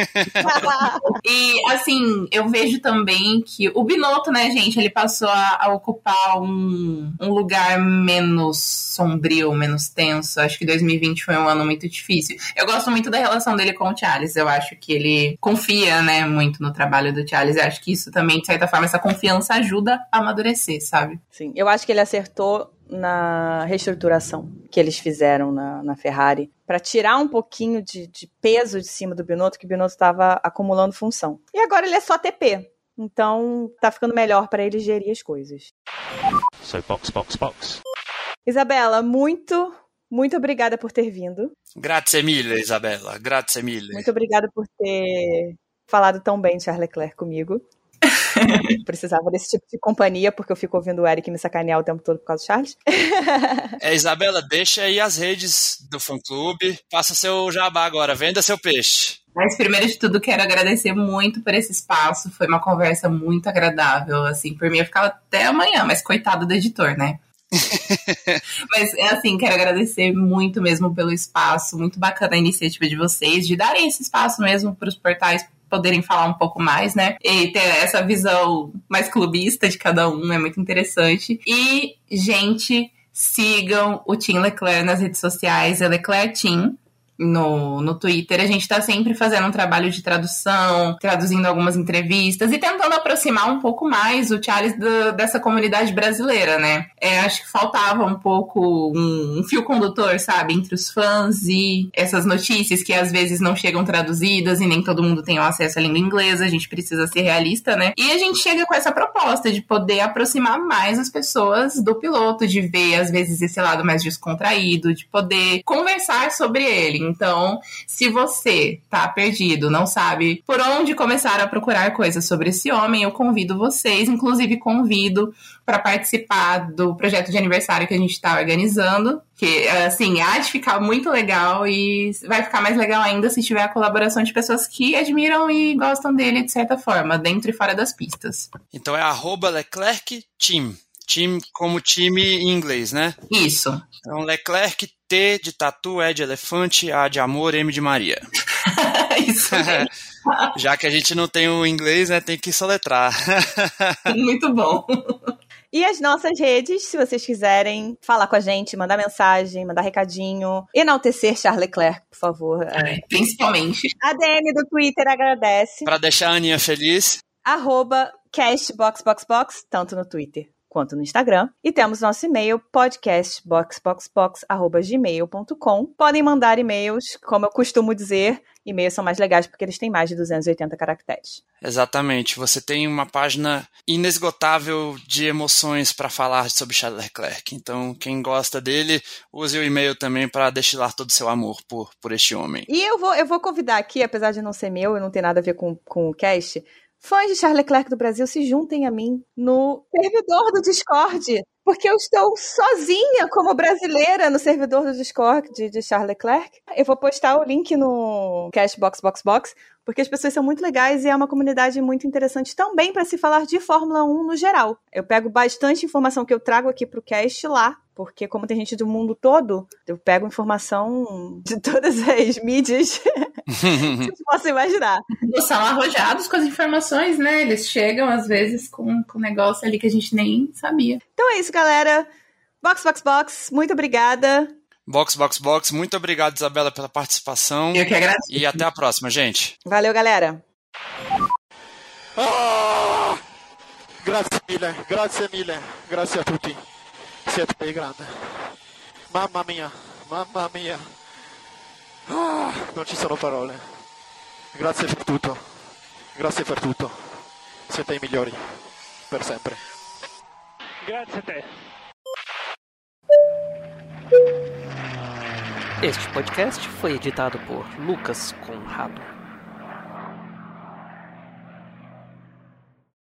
e, assim, eu vejo também que o Binotto, né, gente, ele passou a, a ocupar um, um lugar menos sombrio, menos tenso. Acho que 2020 foi um ano muito difícil. Eu gosto muito da relação dele com o Charles. Eu acho que ele confia, né, muito no trabalho do Charles. Eu acho que isso também, de certa forma, essa confiança ajuda a amadurecer, sabe? Sim, eu acho que ele acertou na reestruturação que eles fizeram na, na Ferrari para tirar um pouquinho de, de, peso de cima do Binotto, que o Binotto estava acumulando função. E agora ele é só TP. Então tá ficando melhor para ele gerir as coisas. So box, box, box. Isabela, muito, muito obrigada por ter vindo. Grazie mille, Isabela. Grazie mille. Muito obrigada por ter falado tão bem de Charles Leclerc comigo. Precisava desse tipo de companhia, porque eu fico ouvindo o Eric me sacanear o tempo todo por causa do Charles. é, Isabela, deixa aí as redes do fã-clube. Faça seu jabá agora, venda seu peixe. Mas primeiro de tudo quero agradecer muito por esse espaço. Foi uma conversa muito agradável. Assim, por mim eu ficava até amanhã, mas coitado do editor, né? Mas é assim, quero agradecer muito mesmo pelo espaço, muito bacana a iniciativa de vocês, de darem esse espaço mesmo para os portais poderem falar um pouco mais, né? E ter essa visão mais clubista de cada um é muito interessante. E, gente, sigam o Tim Leclerc nas redes sociais, é Leclerc Team no, no Twitter, a gente está sempre fazendo um trabalho de tradução, traduzindo algumas entrevistas e tentando aproximar um pouco mais o Charles do, dessa comunidade brasileira, né? É, acho que faltava um pouco um, um, fio condutor, sabe, entre os fãs e essas notícias que às vezes não chegam traduzidas e nem todo mundo tem acesso à língua inglesa, a gente precisa ser realista, né? E a gente chega com essa proposta de poder aproximar mais as pessoas do piloto, de ver às vezes esse lado mais descontraído, de poder conversar sobre ele. Então, se você tá perdido, não sabe por onde começar a procurar coisas sobre esse homem, eu convido vocês, inclusive convido para participar do projeto de aniversário que a gente está organizando, que assim, há de ficar muito legal e vai ficar mais legal ainda se tiver a colaboração de pessoas que admiram e gostam dele de certa forma, dentro e fora das pistas. Então é arroba Leclerc Team. Team como time em inglês, né? Isso. Então, Leclerc, T de tatu, E de elefante, A de amor, M de Maria. Isso. Já que a gente não tem o inglês, né, tem que soletrar. Muito bom. E as nossas redes, se vocês quiserem falar com a gente, mandar mensagem, mandar recadinho, enaltecer Charles Leclerc, por favor. É, principalmente. A DM do Twitter agradece. Para deixar a Aninha feliz. Arroba cashboxboxbox, tanto no Twitter quanto no Instagram. E temos nosso e-mail, podcastboxboxbox.gmail.com. Podem mandar e-mails, como eu costumo dizer, e-mails são mais legais porque eles têm mais de 280 caracteres. Exatamente. Você tem uma página inesgotável de emoções para falar sobre Charles Leclerc. Então, quem gosta dele, use o e-mail também para destilar todo o seu amor por, por este homem. E eu vou, eu vou convidar aqui, apesar de não ser meu e não ter nada a ver com, com o cast, fãs de Charles Leclerc do Brasil se juntem a mim no servidor do Discord. Porque eu estou sozinha como brasileira no servidor do Discord de, de Charles Leclerc. Eu vou postar o link no Cashbox Box Box, porque as pessoas são muito legais e é uma comunidade muito interessante também para se falar de Fórmula 1 no geral. Eu pego bastante informação que eu trago aqui pro cast lá, porque como tem gente do mundo todo, eu pego informação de todas as mídias vocês possam imaginar. São arrojados com as informações, né? Eles chegam, às vezes, com, com um negócio ali que a gente nem sabia. Então é isso, galera. Box, box, box. Muito obrigada. Box, box, box. Muito obrigado, Isabela, pela participação. Eu que agradeço. E até a próxima, gente. Valeu, galera. Ah! Grazie mille, grazie mille, grazie a tutti. Siete dei grandi. Mamma mia, mamma mia. Ah, non ci sono parole. Grazie per tutto. Grazie per tutto. Siete i migliori. Per sempre. Grazie a te. Este podcast foi editado por Lucas Conrado.